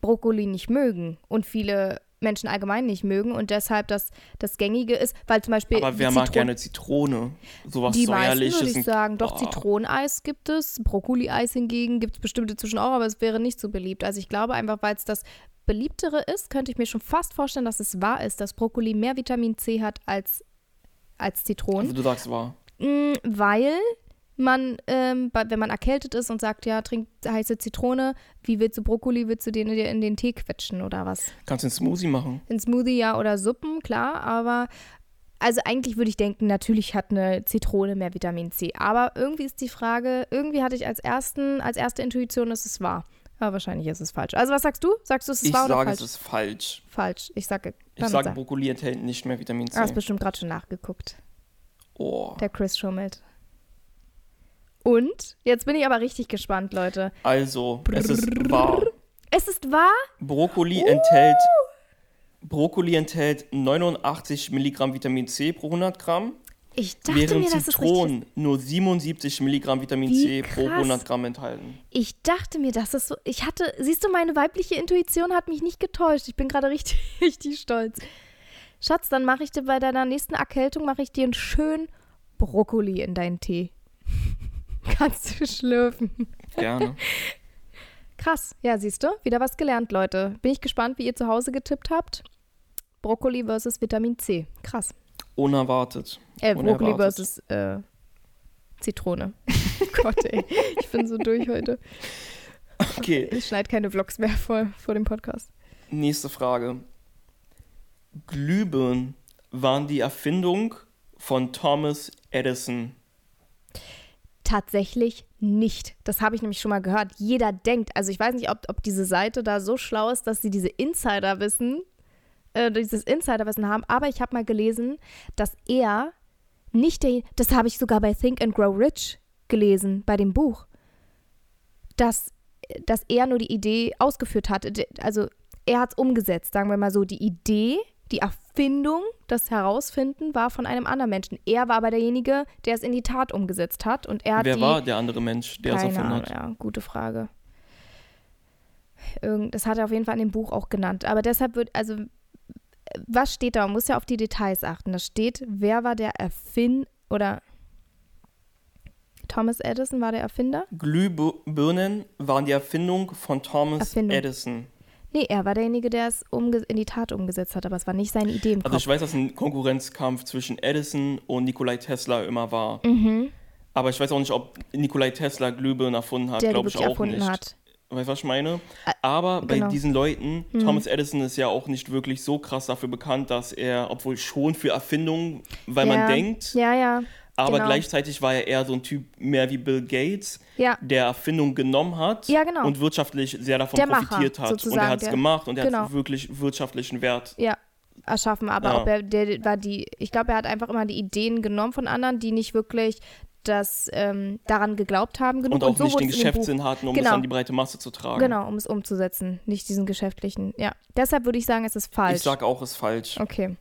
Brokkoli nicht mögen und viele Menschen allgemein nicht mögen und deshalb das, das Gängige ist, weil zum Beispiel aber wer mag gerne Zitrone? Sowas die meisten säuerliches. würde ich sagen, doch Boah. Zitroneneis gibt es, Brokkoli-Eis hingegen gibt es bestimmte zwischen auch, aber es wäre nicht so beliebt. Also ich glaube einfach, weil es das beliebtere ist, könnte ich mir schon fast vorstellen, dass es wahr ist, dass Brokkoli mehr Vitamin C hat als, als Zitronen. Also du sagst wahr. Mm, weil man, ähm, wenn man erkältet ist und sagt, ja, trink heiße Zitrone, wie willst du Brokkoli, willst du den dir in den Tee quetschen oder was? Kannst du einen Smoothie machen? Ein Smoothie ja oder Suppen, klar, aber also eigentlich würde ich denken, natürlich hat eine Zitrone mehr Vitamin C. Aber irgendwie ist die Frage, irgendwie hatte ich als ersten, als erste Intuition, dass es wahr. Aber wahrscheinlich ist es falsch. Also was sagst du? Sagst du, es ist Ich wahr oder sage, falsch? es ist falsch. falsch. Ich sage, Ich sage, sag. Brokkoli enthält nicht mehr Vitamin C. Ah, hast bestimmt gerade schon nachgeguckt. Oh. Der Chris schummelt. Und jetzt bin ich aber richtig gespannt, Leute. Also, es ist wahr. Es ist wahr? Brokkoli enthält Brokkoli enthält 89 Milligramm Vitamin C pro 100 Gramm, Ich dachte während mir, dass Zitronen nur 77 Milligramm Vitamin Wie C pro krass. 100 Gramm enthalten. Ich dachte mir, dass es so. Ich hatte. Siehst du, meine weibliche Intuition hat mich nicht getäuscht. Ich bin gerade richtig, richtig stolz. Schatz, dann mache ich dir bei deiner nächsten Erkältung mache ich dir einen schönen Brokkoli in deinen Tee. Kannst du schlürfen. Gerne. Krass. Ja, siehst du, wieder was gelernt, Leute. Bin ich gespannt, wie ihr zu Hause getippt habt. Brokkoli versus Vitamin C. Krass. Unerwartet. Äh, Brokkoli Unerwartet. versus äh, Zitrone. Gott, ey. Ich bin so durch heute. Okay, Ich schneide keine Vlogs mehr vor, vor dem Podcast. nächste Frage. Glühbirnen waren die Erfindung von Thomas Edison. Tatsächlich nicht. Das habe ich nämlich schon mal gehört. Jeder denkt, also ich weiß nicht, ob, ob diese Seite da so schlau ist, dass sie diese Insiderwissen, äh, dieses Insiderwissen haben, aber ich habe mal gelesen, dass er nicht der, das habe ich sogar bei Think and Grow Rich gelesen, bei dem Buch, dass, dass er nur die Idee ausgeführt hat. Also er hat es umgesetzt, sagen wir mal so. Die Idee, die Erfindung, das Herausfinden war von einem anderen Menschen. Er war aber derjenige, der es in die Tat umgesetzt hat und er hat Wer die, war der andere Mensch, der es erfunden hat? ja, gute Frage. Irgend, das hat er auf jeden Fall in dem Buch auch genannt. Aber deshalb wird, also, was steht da? Man muss ja auf die Details achten. Da steht, wer war der Erfinder oder Thomas Edison war der Erfinder? Glühbirnen waren die Erfindung von Thomas Erfindung. Edison. Nee, er war derjenige, der es in die Tat umgesetzt hat, aber es war nicht seine Idee im Also Kopf. ich weiß, dass ein Konkurrenzkampf zwischen Edison und Nikolai Tesla immer war. mhm, Aber ich weiß auch nicht, ob Nikolai Tesla Glühbirnen erfunden hat, glaube ich auch nicht. hat. Weißt du, was ich meine? Aber bei genau. Hm. diesen Leuten, Thomas Edison ist ja auch nicht wirklich so krass dafür bekannt, dass er, obwohl schon für Erfindungen, weil ja, man denkt, Ja, ja. Aber Genau. gleichzeitig war er eher so ein Typ mehr wie Bill Gates, Ja. der Erfindung genommen hat Ja, genau. und wirtschaftlich sehr davon Der Macher, profitiert hat. Und er hat es gemacht und er genau. hat wirklich wirtschaftlichen Wert. Ja, erschaffen. Aber Ja. ob er, der war die, ich glaube, er hat einfach immer die Ideen genommen von anderen, die nicht wirklich das ähm, daran geglaubt haben genug. Und auch so nicht den es Geschäftssinn hatten, um Genau. es an die breite Masse zu tragen. Genau, um es umzusetzen, nicht diesen geschäftlichen. Ja, deshalb würde ich sagen, es ist falsch. Ich sag auch, ist falsch. okay.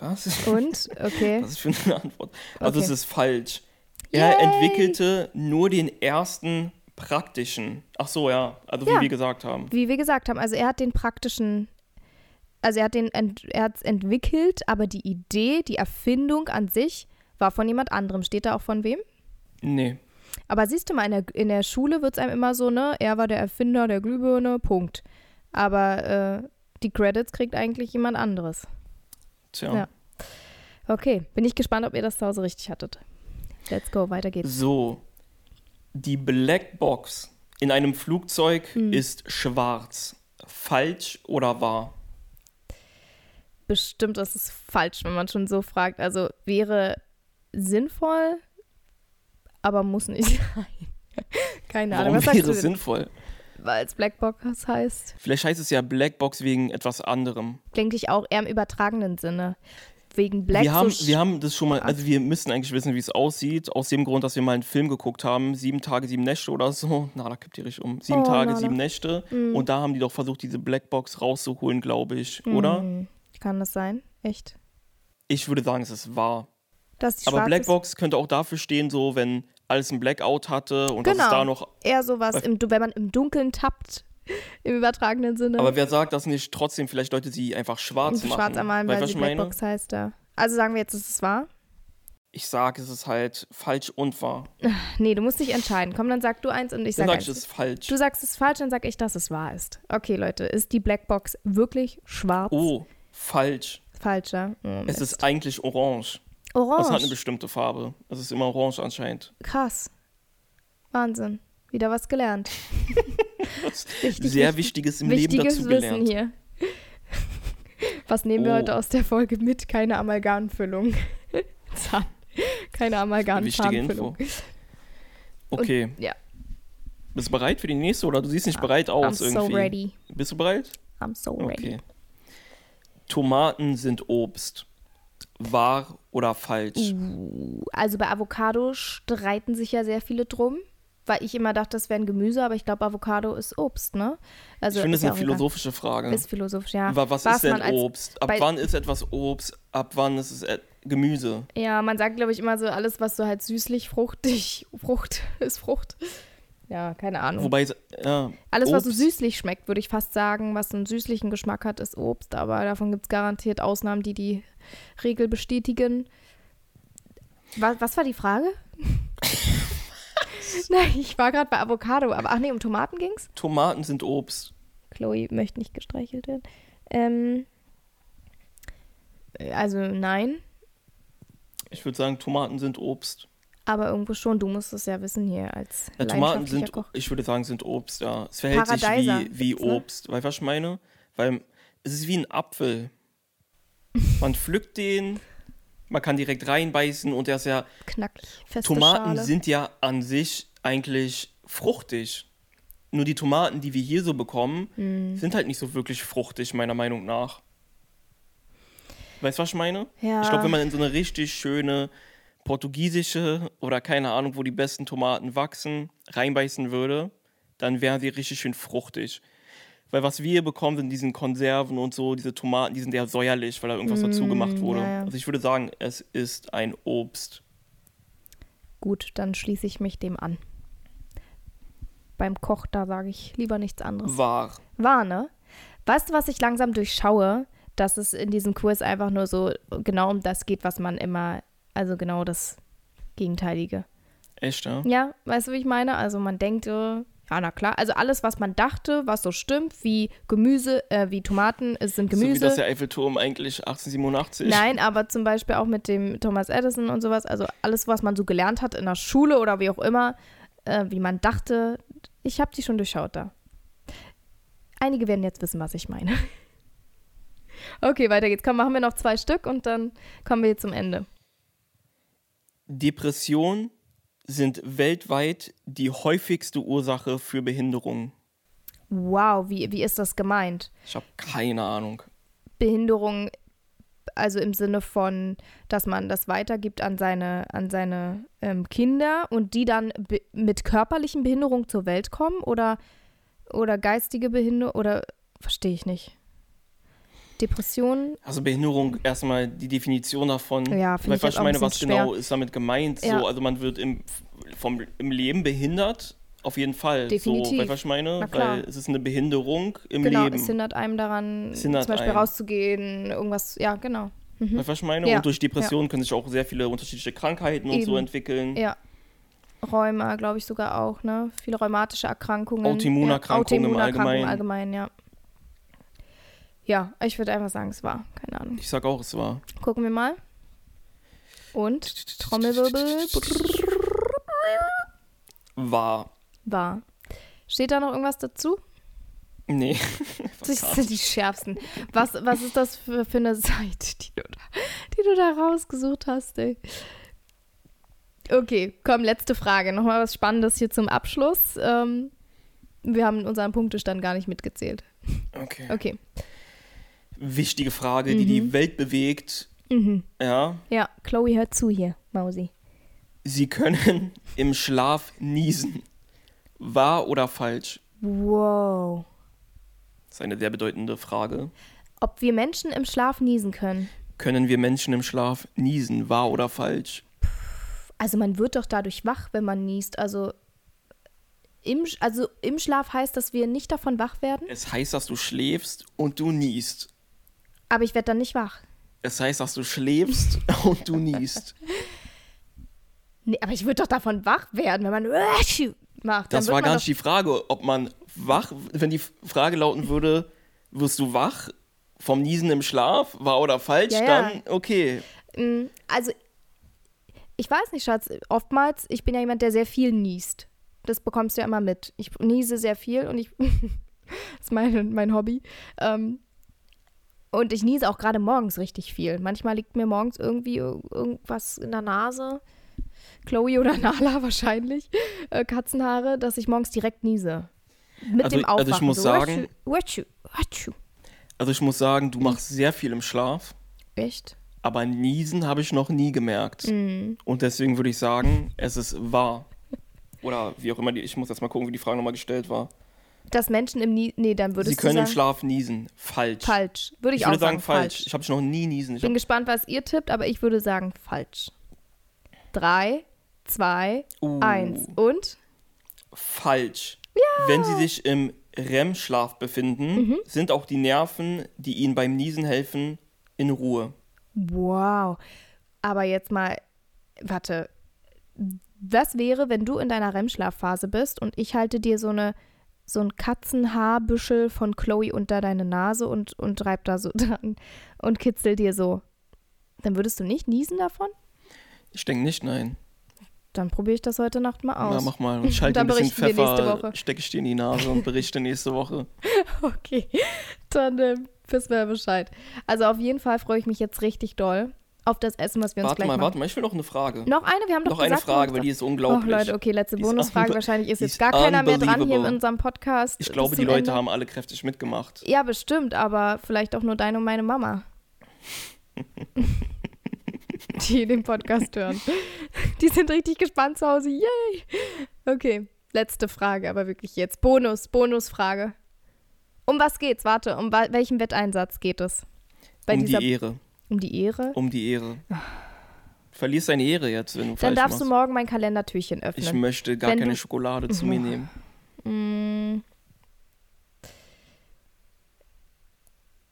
Was? Und? Okay. Was ist für eine Antwort? Also Okay. es ist falsch. Er Yay! entwickelte nur den ersten praktischen. Ach so, ja. Also wie Ja. wir gesagt haben. Wie wir gesagt haben, also er hat den praktischen, also er hat den, er hat's entwickelt, aber die Idee, die Erfindung an sich war von jemand anderem. Steht da auch von wem? Nee. Aber siehst du mal, in der, in der Schule wird es einem immer so, ne, er war der Erfinder der Glühbirne, Punkt. Aber äh, die Credits kriegt eigentlich jemand anderes. Tja. Ja. Okay, bin ich gespannt, ob ihr das zu Hause richtig hattet. Let's go, weiter geht's. So. Die Blackbox in einem Flugzeug Hm. ist schwarz. Falsch oder wahr? Bestimmt ist es falsch, wenn man schon so fragt. Also wäre sinnvoll, aber muss nicht sein. Keine Ahnung. Warum Was sagst wäre du es denn? sinnvoll? Weil es Blackbox heißt. Vielleicht heißt es ja Blackbox wegen etwas anderem. Denke ich auch eher im übertragenen Sinne. Wegen Black wir, haben, so wir haben das schon mal, also wir müssen eigentlich wissen, wie es aussieht. Aus dem Grund, dass wir mal einen Film geguckt haben, sieben Tage, sieben Nächte oder so. Na, da kippt ihr richtig um. Sieben Oh, Tage, na, na. sieben Nächte. Und da haben die doch versucht, diese Blackbox rauszuholen, glaube ich, oder? Hm, Kann das sein? Echt? Ich würde sagen, es ist wahr. Aber? Blackbox könnte auch dafür stehen, so wenn alles ein Blackout hatte und dass Genau. es da noch. Eher sowas, Was- im, wenn man im Dunkeln tappt, im übertragenen Sinne. Aber wer sagt, dass nicht trotzdem vielleicht Leute sie einfach schwarz machen? schwarz einmal, weil was sie ich meine? Blackbox heißt da. Also sagen wir jetzt, ist es wahr? Ich sage, es ist halt falsch und wahr. Nee, du musst dich entscheiden. Komm, dann sag du eins und ich Dann sag sag ich, eins. es ist falsch. Du sagst es falsch, dann sag ich, dass es wahr ist. Okay, Leute, ist die Blackbox wirklich schwarz? Oh, falsch. Falscher. Oh, Es ist eigentlich orange. Orange. Es hat eine bestimmte Farbe. Es ist immer orange anscheinend. Krass. Wahnsinn. Wieder was gelernt. Richtig, Sehr Wichtiges im Leben wichtiges dazu Wissen gelernt. hier. Was nehmen wir Oh. heute aus der Folge mit? Keine Amalgamfüllung. Zahn. Keine Wichtige Amalgamzahnfüllung. Info. Okay. Ja, Bist du bereit für die nächste oder du siehst nicht bereit I'm aus so irgendwie? ready. Bist du bereit? I'm so ready. Okay. Tomaten sind Obst. Wahr oder falsch? Uh, Also bei Avocado streiten sich ja sehr viele drum, weil ich immer dachte, das wäre ein Gemüse, aber ich glaube, Avocado ist Obst, ne? Also ich finde, es ist eine philosophische Frage. Ist philosophisch, ja. Wa- Was ist denn Obst? Ab wann ist etwas Obst? Ab wann ist es Gemüse? Ja, man sagt, glaube ich, immer so, alles, was so halt süßlich, fruchtig, Frucht ist Frucht. Ja, keine Ahnung. Wobei, ja, alles, was so süßlich schmeckt, würde ich fast sagen, was einen süßlichen Geschmack hat, ist Obst. Aber davon gibt es garantiert Ausnahmen, die die Regel bestätigen. Was, was war die Frage? Nein, ich war gerade bei Avocado. Aber ach nee, um Tomaten ging's? Tomaten sind Obst. Chloe möchte nicht gestreichelt werden. Ähm, also nein, Ich würde sagen, Tomaten sind Obst. Aber irgendwo schon. Du musst es ja wissen hier als Ja, Tomaten sind, Koch. ich würde sagen, sind Obst, ja. Es verhält Paradeiser sich wie, wie ne? Obst. Weißt du, was ich meine? Weil es ist wie ein Apfel. Man pflückt den, man kann direkt reinbeißen und der ist ja. Knackig, feste Tomaten Schale. sind ja an sich eigentlich fruchtig. Nur die Tomaten, die wir hier so bekommen, Hm. sind halt nicht so wirklich fruchtig, meiner Meinung nach. Weißt du, was ich meine? Ja. Ich glaube, wenn man in so eine richtig schöne portugiesische oder keine Ahnung, wo die besten Tomaten wachsen, reinbeißen würde, dann wären sie richtig schön fruchtig. Weil was wir bekommen, sind diesen Konserven und so, diese Tomaten, die sind eher säuerlich, weil da irgendwas dazu gemacht wurde. Mm, ja, ja. Also ich würde sagen, es ist ein Obst. Gut, dann schließe ich mich dem an. Beim Koch, da sage ich lieber nichts anderes. Wahr. War, ne? Weißt du, was ich langsam durchschaue? Dass es in diesem Kurs einfach nur so genau um das geht, was man immer, also genau das Gegenteilige. Echt, ja? Ja, weißt du, wie ich meine? Also man denkt, ja, na klar. Also alles, was man dachte, was so stimmt, wie Gemüse, äh, wie Tomaten, es sind So wie Gemüse. das der Eiffelturm eigentlich 1887. Nein, aber zum Beispiel auch mit dem Thomas Edison und sowas. Also alles, was man so gelernt hat in der Schule oder wie auch immer, äh, wie man dachte, ich habe die schon durchschaut da. Einige werden jetzt wissen, was ich meine. Okay, weiter geht's. Komm, machen wir noch zwei Stück und dann kommen wir jetzt zum Ende. Depressionen sind weltweit die häufigste Ursache für Behinderungen. Wow, wie, wie ist das gemeint? Ich habe keine Ahnung. Behinderung, also im Sinne von, dass man das weitergibt an seine, an seine ähm, Kinder und die dann mit körperlichen Behinderungen zur Welt kommen oder, oder geistige Behinderung oder verstehe ich nicht. Depressionen, Also Behinderung, erstmal die Definition davon. Ja, finde Weil ich ich ein meine, was genau ist damit gemeint? Ja. So, also man wird im, vom, im Leben behindert, auf jeden Fall. Definitiv. So, du, was ich meine? Weil es ist eine Behinderung im genau, Leben. es hindert einem daran, hindert zum Beispiel einen. rauszugehen, irgendwas, ja, genau. Mhm. Du, was ich meine? Ja. Und durch Depressionen können sich auch sehr viele unterschiedliche Krankheiten und so Eben. entwickeln. Ja. Rheuma, glaube ich sogar auch, ne? Viele rheumatische Erkrankungen. Autoimmunerkrankungen ja, im Autoimmunerkrankungen Allgemeinen. allgemein, ja. Ja, ich würde einfach sagen, es war. Keine Ahnung. Ich sag auch, es war. Gucken wir mal. Und Trommelwirbel. War. War. Steht da noch irgendwas dazu? Nee. Das sind die schärfsten. Was, was ist das für, für eine Seite, die du, da, die du da rausgesucht hast, ey? Okay, komm, letzte Frage. Nochmal was Spannendes hier zum Abschluss. Ähm, wir haben unseren Punktestand gar nicht mitgezählt. Okay. Okay. Wichtige Frage, die die Welt bewegt. Mhm. Ja. Ja, Chloe hört zu hier, Mausi. Sie können im Schlaf niesen. Wahr oder falsch? Wow. Das ist eine sehr bedeutende Frage. Ob wir Menschen im Schlaf niesen können? Können wir Menschen im Schlaf niesen? Wahr oder falsch? Also man wird doch dadurch wach, wenn man niest. Also im, also im Schlaf heißt, dass wir nicht davon wach werden, Es heißt, dass du schläfst und du niest. Aber ich werde dann nicht wach. Es heißt, dass du schläfst und du niest. Nee, aber ich würde doch davon wach werden, wenn man macht. Dann Das war gar nicht die Frage, ob man wach, wenn die Frage lauten würde, wirst du wach vom Niesen im Schlaf, wahr oder falsch, Ja, ja. dann okay. Mm, Also, ich weiß nicht, Schatz. Oftmals, ich bin ja jemand, der sehr viel niest. Das bekommst du ja immer mit. Ich niese sehr viel und ich. das ist mein, mein Hobby. Ähm, und ich niese auch gerade morgens richtig viel. Manchmal liegt mir morgens irgendwie ir- irgendwas in der Nase. Chloe oder Nala wahrscheinlich. Äh, Katzenhaare, dass ich morgens direkt niese. Mit Also- dem also Aufwachen. ich muss so, sagen- Watschu, watschu. Also ich muss sagen, du machst sehr viel im Schlaf, Echt? aber Niesen habe ich noch nie gemerkt. Mm. Und deswegen würde ich sagen, es ist wahr. Oder wie auch immer, die, ich muss jetzt mal gucken, wie die Frage nochmal gestellt war. Dass Menschen im Nie. Nee, dann würdest Sie können du im sagen. Schlaf niesen. Falsch. Falsch. Würde ich, Ich auch würde sagen, falsch. falsch. Ich habe noch nie niesen. Ich bin gespannt, was ihr tippt, aber ich würde sagen falsch. Drei, zwei, uh, eins und? Falsch. Wenn Sie sich im REM-Schlaf befinden, Mhm. sind auch die Nerven, die Ihnen beim Niesen helfen, in Ruhe. Wow. Aber jetzt mal, warte. Was wäre, wenn du in deiner REM-Schlafphase bist und ich halte dir so eine so ein Katzenhaarbüschel von Chloe unter deine Nase und, und reib da so dran und kitzel dir so. Dann würdest du nicht niesen davon? Ich denke nicht, nein. Dann probiere ich das heute Nacht mal aus. Na, mach mal. Und ich halte Dann ein bisschen Pfeffer, stecke ich dir in die Nase und berichte nächste Woche. Okay, dann ähm, wissen wir Bescheid. Also auf jeden Fall freue ich mich jetzt richtig doll auf das Essen, was wir uns Warte gleich mal, machen. warte mal, ich will noch eine Frage. Noch eine? Wir haben doch noch eine gesagt, wir Frage, weil die ist unglaublich. Oh Leute, okay, letzte Die Bonusfrage. Wahrscheinlich ist jetzt gar keiner mehr dran hier in unserem Podcast. Ich glaube, die Leute Ende. haben alle kräftig mitgemacht. Ja, bestimmt, aber vielleicht auch nur deine und meine Mama. die den Podcast hören. Die sind richtig gespannt zu Hause. Yay! Okay, letzte Frage, aber wirklich jetzt. Bonus, Bonusfrage. Um was geht's? Warte, um welchen Wetteinsatz geht es? Bei um die Ehre. Um die Ehre? Um die Ehre. Verlierst deine Ehre jetzt, wenn du Dann darfst machst. du morgen mein Kalendertürchen ich öffnen. möchte gar Wenn keine du- Schokolade zu mir nehmen. Mm.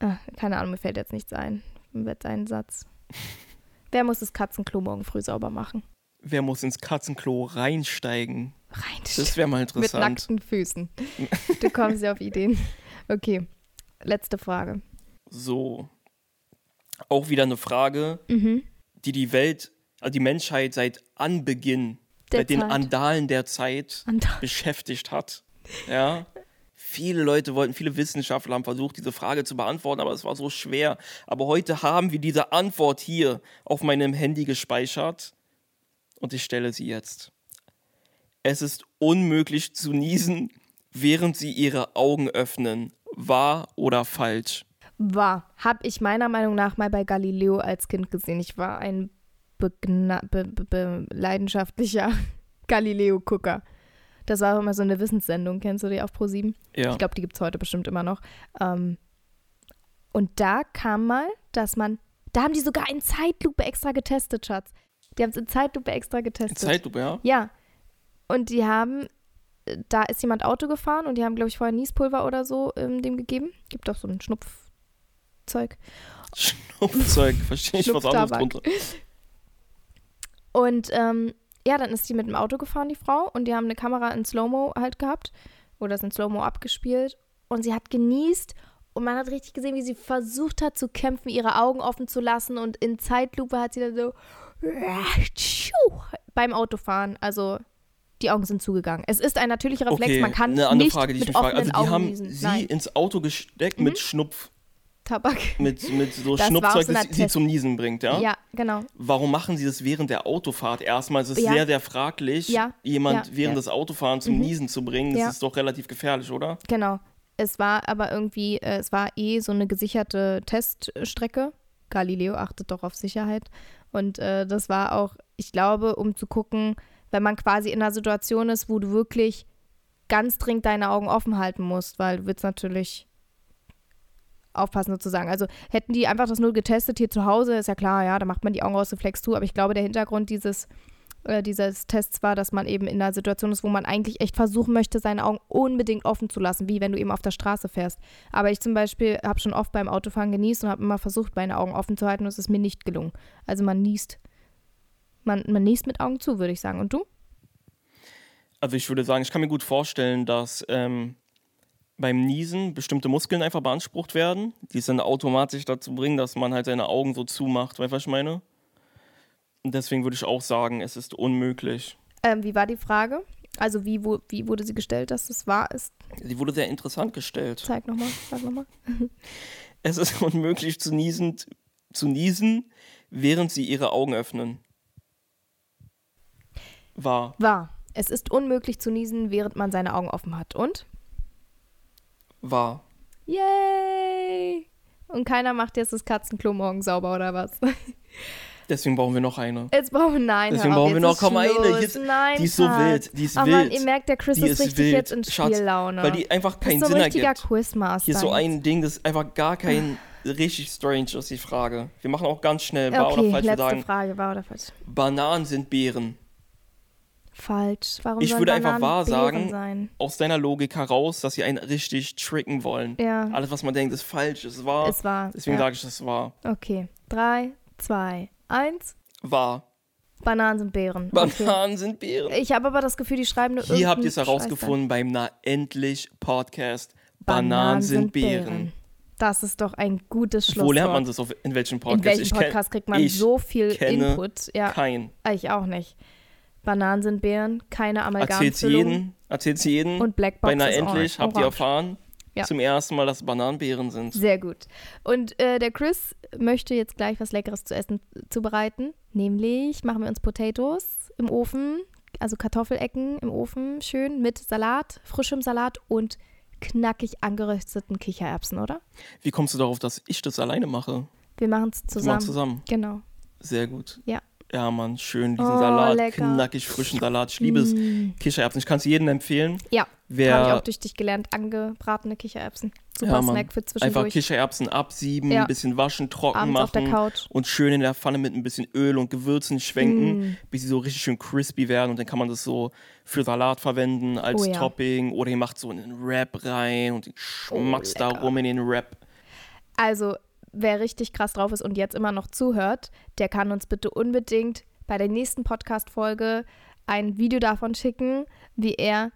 Ah, keine Ahnung, mir fällt jetzt nichts ein. Ein Wetteinsatz. Wer muss das Katzenklo morgen früh sauber machen? Wer muss ins Katzenklo reinsteigen? Rein. Das wäre mal Mit interessant. nackten Füßen. Du kommst ja auf Ideen. Okay, letzte Frage. So. Auch wieder eine Frage, Mhm. die die Welt, also die Menschheit seit Anbeginn, Der seit den Zeit. Andalen der Zeit Und beschäftigt hat. Ja. Viele Leute wollten, viele Wissenschaftler haben versucht, diese Frage zu beantworten, aber es war so schwer. Aber heute haben wir diese Antwort hier auf meinem Handy gespeichert und ich stelle sie jetzt. Es ist unmöglich zu niesen, während sie ihre Augen öffnen. Wahr oder falsch? War. Habe ich meiner Meinung nach mal bei Galileo als Kind gesehen. Ich war ein be be leidenschaftlicher Galileo-Gucker. Das war auch immer so eine Wissenssendung, kennst du die auf Pro7? Ja. Ich glaube, die gibt es heute bestimmt immer noch. Ähm, und da kam mal, dass man, da haben die sogar in Zeitlupe extra getestet, Schatz. Die haben es in Zeitlupe extra getestet. Zeitlupe, ja? Ja. Und die haben, äh, da ist jemand Auto gefahren und die haben, glaube ich, vorher Niespulver oder so ähm, dem gegeben. Gibt doch so ein Schnupfzeug. Schnupfzeug, verstehe ich was anderes drunter. Und ähm, ja, dann ist die mit dem Auto gefahren, die Frau, und die haben eine Kamera in Slow-Mo halt gehabt. Oder ist in Slow-Mo abgespielt. Und sie hat genießt und man hat richtig gesehen, wie sie versucht hat zu kämpfen, ihre Augen offen zu lassen. Und in Zeitlupe hat sie dann so beim Autofahren. Also die Augen sind zugegangen. Es ist ein natürlicher Reflex, Okay, man kann eine andere nicht Frage, die ich mit mich frage. Also die Augen haben niesen. sie Nein, ins Auto gesteckt mit Schnupf, Tabak. mit, mit so Das war Schnupfzeug, so das sie Test- zum Niesen bringt, ja? Ja, genau. Warum machen sie das während der Autofahrt? Erstmal ist es Ja. sehr, sehr fraglich, Ja, jemand ja, während ja. des Autofahrens zum Mhm. Niesen zu bringen. Das Ja. ist doch relativ gefährlich, oder? Genau. Es war aber irgendwie, äh, es war eh so eine gesicherte Teststrecke. Galileo achtet doch auf Sicherheit. Und äh, das war auch, ich glaube, um zu gucken, wenn man quasi in einer Situation ist, wo du wirklich ganz dringend deine Augen offen halten musst, weil du willst natürlich aufpassen sozusagen. Also hätten die einfach das nur getestet hier zu Hause, ist ja klar, ja, da macht man die Augen aus Reflex zu, aber ich glaube, der Hintergrund dieses, äh, dieses Tests war, dass man eben in einer Situation ist, wo man eigentlich echt versuchen möchte, seine Augen unbedingt offen zu lassen, wie wenn du eben auf der Straße fährst. Aber ich zum Beispiel habe schon oft beim Autofahren genießt und habe immer versucht, meine Augen offen zu halten und es ist mir nicht gelungen. Also man niest, man, man niest mit Augen zu, würde ich sagen. Und du? Also ich würde sagen, ich kann mir gut vorstellen, dass ähm, beim Niesen bestimmte Muskeln einfach beansprucht werden, die es dann automatisch dazu bringen, dass man halt seine Augen so zumacht. Weißt du, was ich meine? Und deswegen würde ich auch sagen, es ist unmöglich. Ähm, wie war die Frage? Also wie, wo, wie wurde sie gestellt, dass das wahr ist? Die wurde sehr interessant gestellt. Zeig nochmal, sag nochmal. Es ist unmöglich zu niesen, zu niesen, während sie ihre Augen öffnen. Wahr. Wahr. Es ist unmöglich zu niesen, während man seine Augen offen hat. Und? Wahr. Yay! Und keiner macht jetzt das Katzenklo morgen sauber, oder was? Deswegen brauchen wir noch eine. Jetzt brauchen wir nein. Deswegen brauchen wir jetzt noch, komm eine. Ist- nein, die ist so Schatz. wild, die ist oh wild. Mann, ihr merkt, der Chris Die ist, richtig wild. jetzt in Spiellaune. Weil die einfach das keinen ist so ein Sinn richtiger ergibt. Quizmaster. Hier ist so jetzt. ein Ding, das ist einfach gar kein richtig strange ist, die Frage. Wir machen auch ganz schnell, wahr Okay, oder falsch. Wir letzte sagen, Frage, wahr oder falsch? Bananen sind Beeren. Falsch. Warum Ich würde einfach wahr Beeren sagen, Sein? Aus deiner Logik heraus, dass sie einen richtig tricken wollen. Ja, Alles, was man denkt, ist falsch, ist wahr. es war. Deswegen ja. sage ich, das war Okay. Drei, zwei, eins. wahr. Bananen sind Beeren. Okay. Bananen sind Beeren. Ich habe aber das Gefühl, die schreiben nur Hier habt ihr es herausgefunden beim Na Endlich Podcast. Bananen, Bananen sind Beeren. Das ist doch ein gutes Schlusswort. Wo lernt man das? Auf, in welchem Podcast? In welchem Podcast kriegt man ich so viel Input? Ja, Kein. ich auch nicht. Bananen sind Beeren, keine Erzählt's Amalgamfüllung. jeden. Erzählt's jeden. Und Blackbox Bei Na ist Endlich habt ihr erfahren Ja. zum ersten Mal, dass Bananen Beeren sind. Sehr gut. Und äh, der Chris möchte jetzt gleich was Leckeres zu essen zubereiten. Nämlich machen wir uns Potatoes im Ofen, also Kartoffelecken im Ofen, schön mit Salat, frischem Salat und knackig angerösteten Kichererbsen, oder? Wie kommst du darauf, dass ich das alleine mache? Wir machen es Wir zusammen. machen zusammen. Genau. Sehr gut. Ja. Ja, Mann, schön diesen Oh, Salat. lecker. Knackig frischen Salat. Ich liebe es. Mm. Kichererbsen. Ich kann es jedem empfehlen. Ja, habe ich auch durch dich gelernt. Angebratene Kichererbsen. Super Ja, Mann. Snack für einfach zwischendurch. Kichererbsen absieben, Ja. ein bisschen waschen, trocken Abends auf der machen Couch. und schön in der Pfanne mit ein bisschen Öl und Gewürzen schwenken, Mm. bis sie so richtig schön crispy werden und dann kann man das so für Salat verwenden als Oh ja. Topping oder ihr macht so einen Wrap rein und schmackst Oh, da rum in den Wrap. Also, wer richtig krass drauf ist und jetzt immer noch zuhört, der kann uns bitte unbedingt bei der nächsten Podcast-Folge ein Video davon schicken, wie er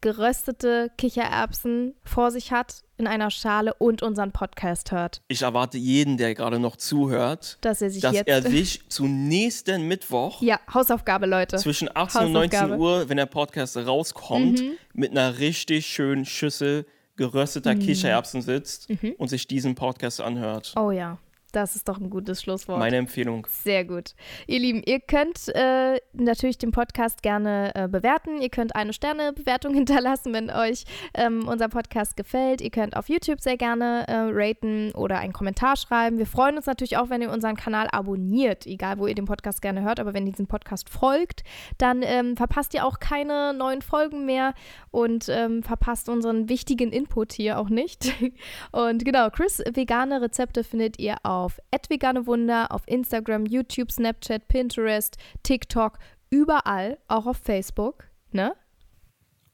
geröstete Kichererbsen vor sich hat in einer Schale und unseren Podcast hört. Ich erwarte jeden, der gerade noch zuhört, Dass er sich dass er sich zu nächsten Mittwoch ja, Hausaufgabe, Leute. zwischen 18 und 19 Hausaufgabe. Uhr, wenn der Podcast rauskommt, Mhm. mit einer richtig schönen Schüssel gerösteter Mhm. Kichererbsen sitzt und sich diesen Podcast anhört. Oh ja, das ist doch ein gutes Schlusswort. Meine Empfehlung. Sehr gut. Ihr Lieben, ihr könnt äh, natürlich den Podcast gerne äh, bewerten. Ihr könnt eine Sterne-Bewertung hinterlassen, wenn euch ähm, unser Podcast gefällt. Ihr könnt auf YouTube sehr gerne äh, raten oder einen Kommentar schreiben. Wir freuen uns natürlich auch, wenn ihr unseren Kanal abonniert, egal wo ihr den Podcast gerne hört. Aber wenn ihr diesem Podcast folgt, dann ähm, verpasst ihr auch keine neuen Folgen mehr und ähm, verpasst unseren wichtigen Input hier auch nicht. Und genau, Chris vegane Rezepte findet ihr auf @veganewunder auf Instagram, YouTube, Snapchat, Pinterest, TikTok, überall, auch auf Facebook, ne?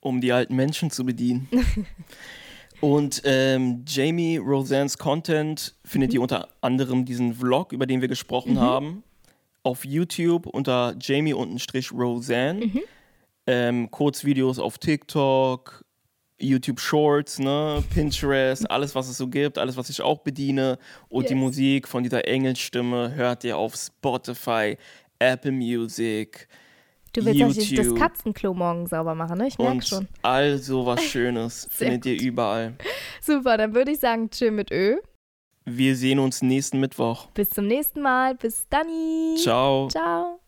um die alten Menschen zu bedienen. Und ähm, Jamie Roseannes Content findet ihr unter anderem diesen Vlog, über den wir gesprochen haben, auf YouTube unter Jamie-Roseanne. Ähm, Kurzvideos auf TikTok, YouTube Shorts, ne, Pinterest, alles, was es so gibt, alles, was ich auch bediene. Und die Yes. Musik von dieser Engelstimme hört ihr auf Spotify, Apple Music, Du willst natürlich das YouTube. Katzenklo morgen sauber machen, ne? Ich merke schon. all sowas Schönes findet ihr überall. Super, dann würde ich sagen, chill mit Ö. Wir sehen uns nächsten Mittwoch. Bis zum nächsten Mal. Bis dann. Ciao. Ciao.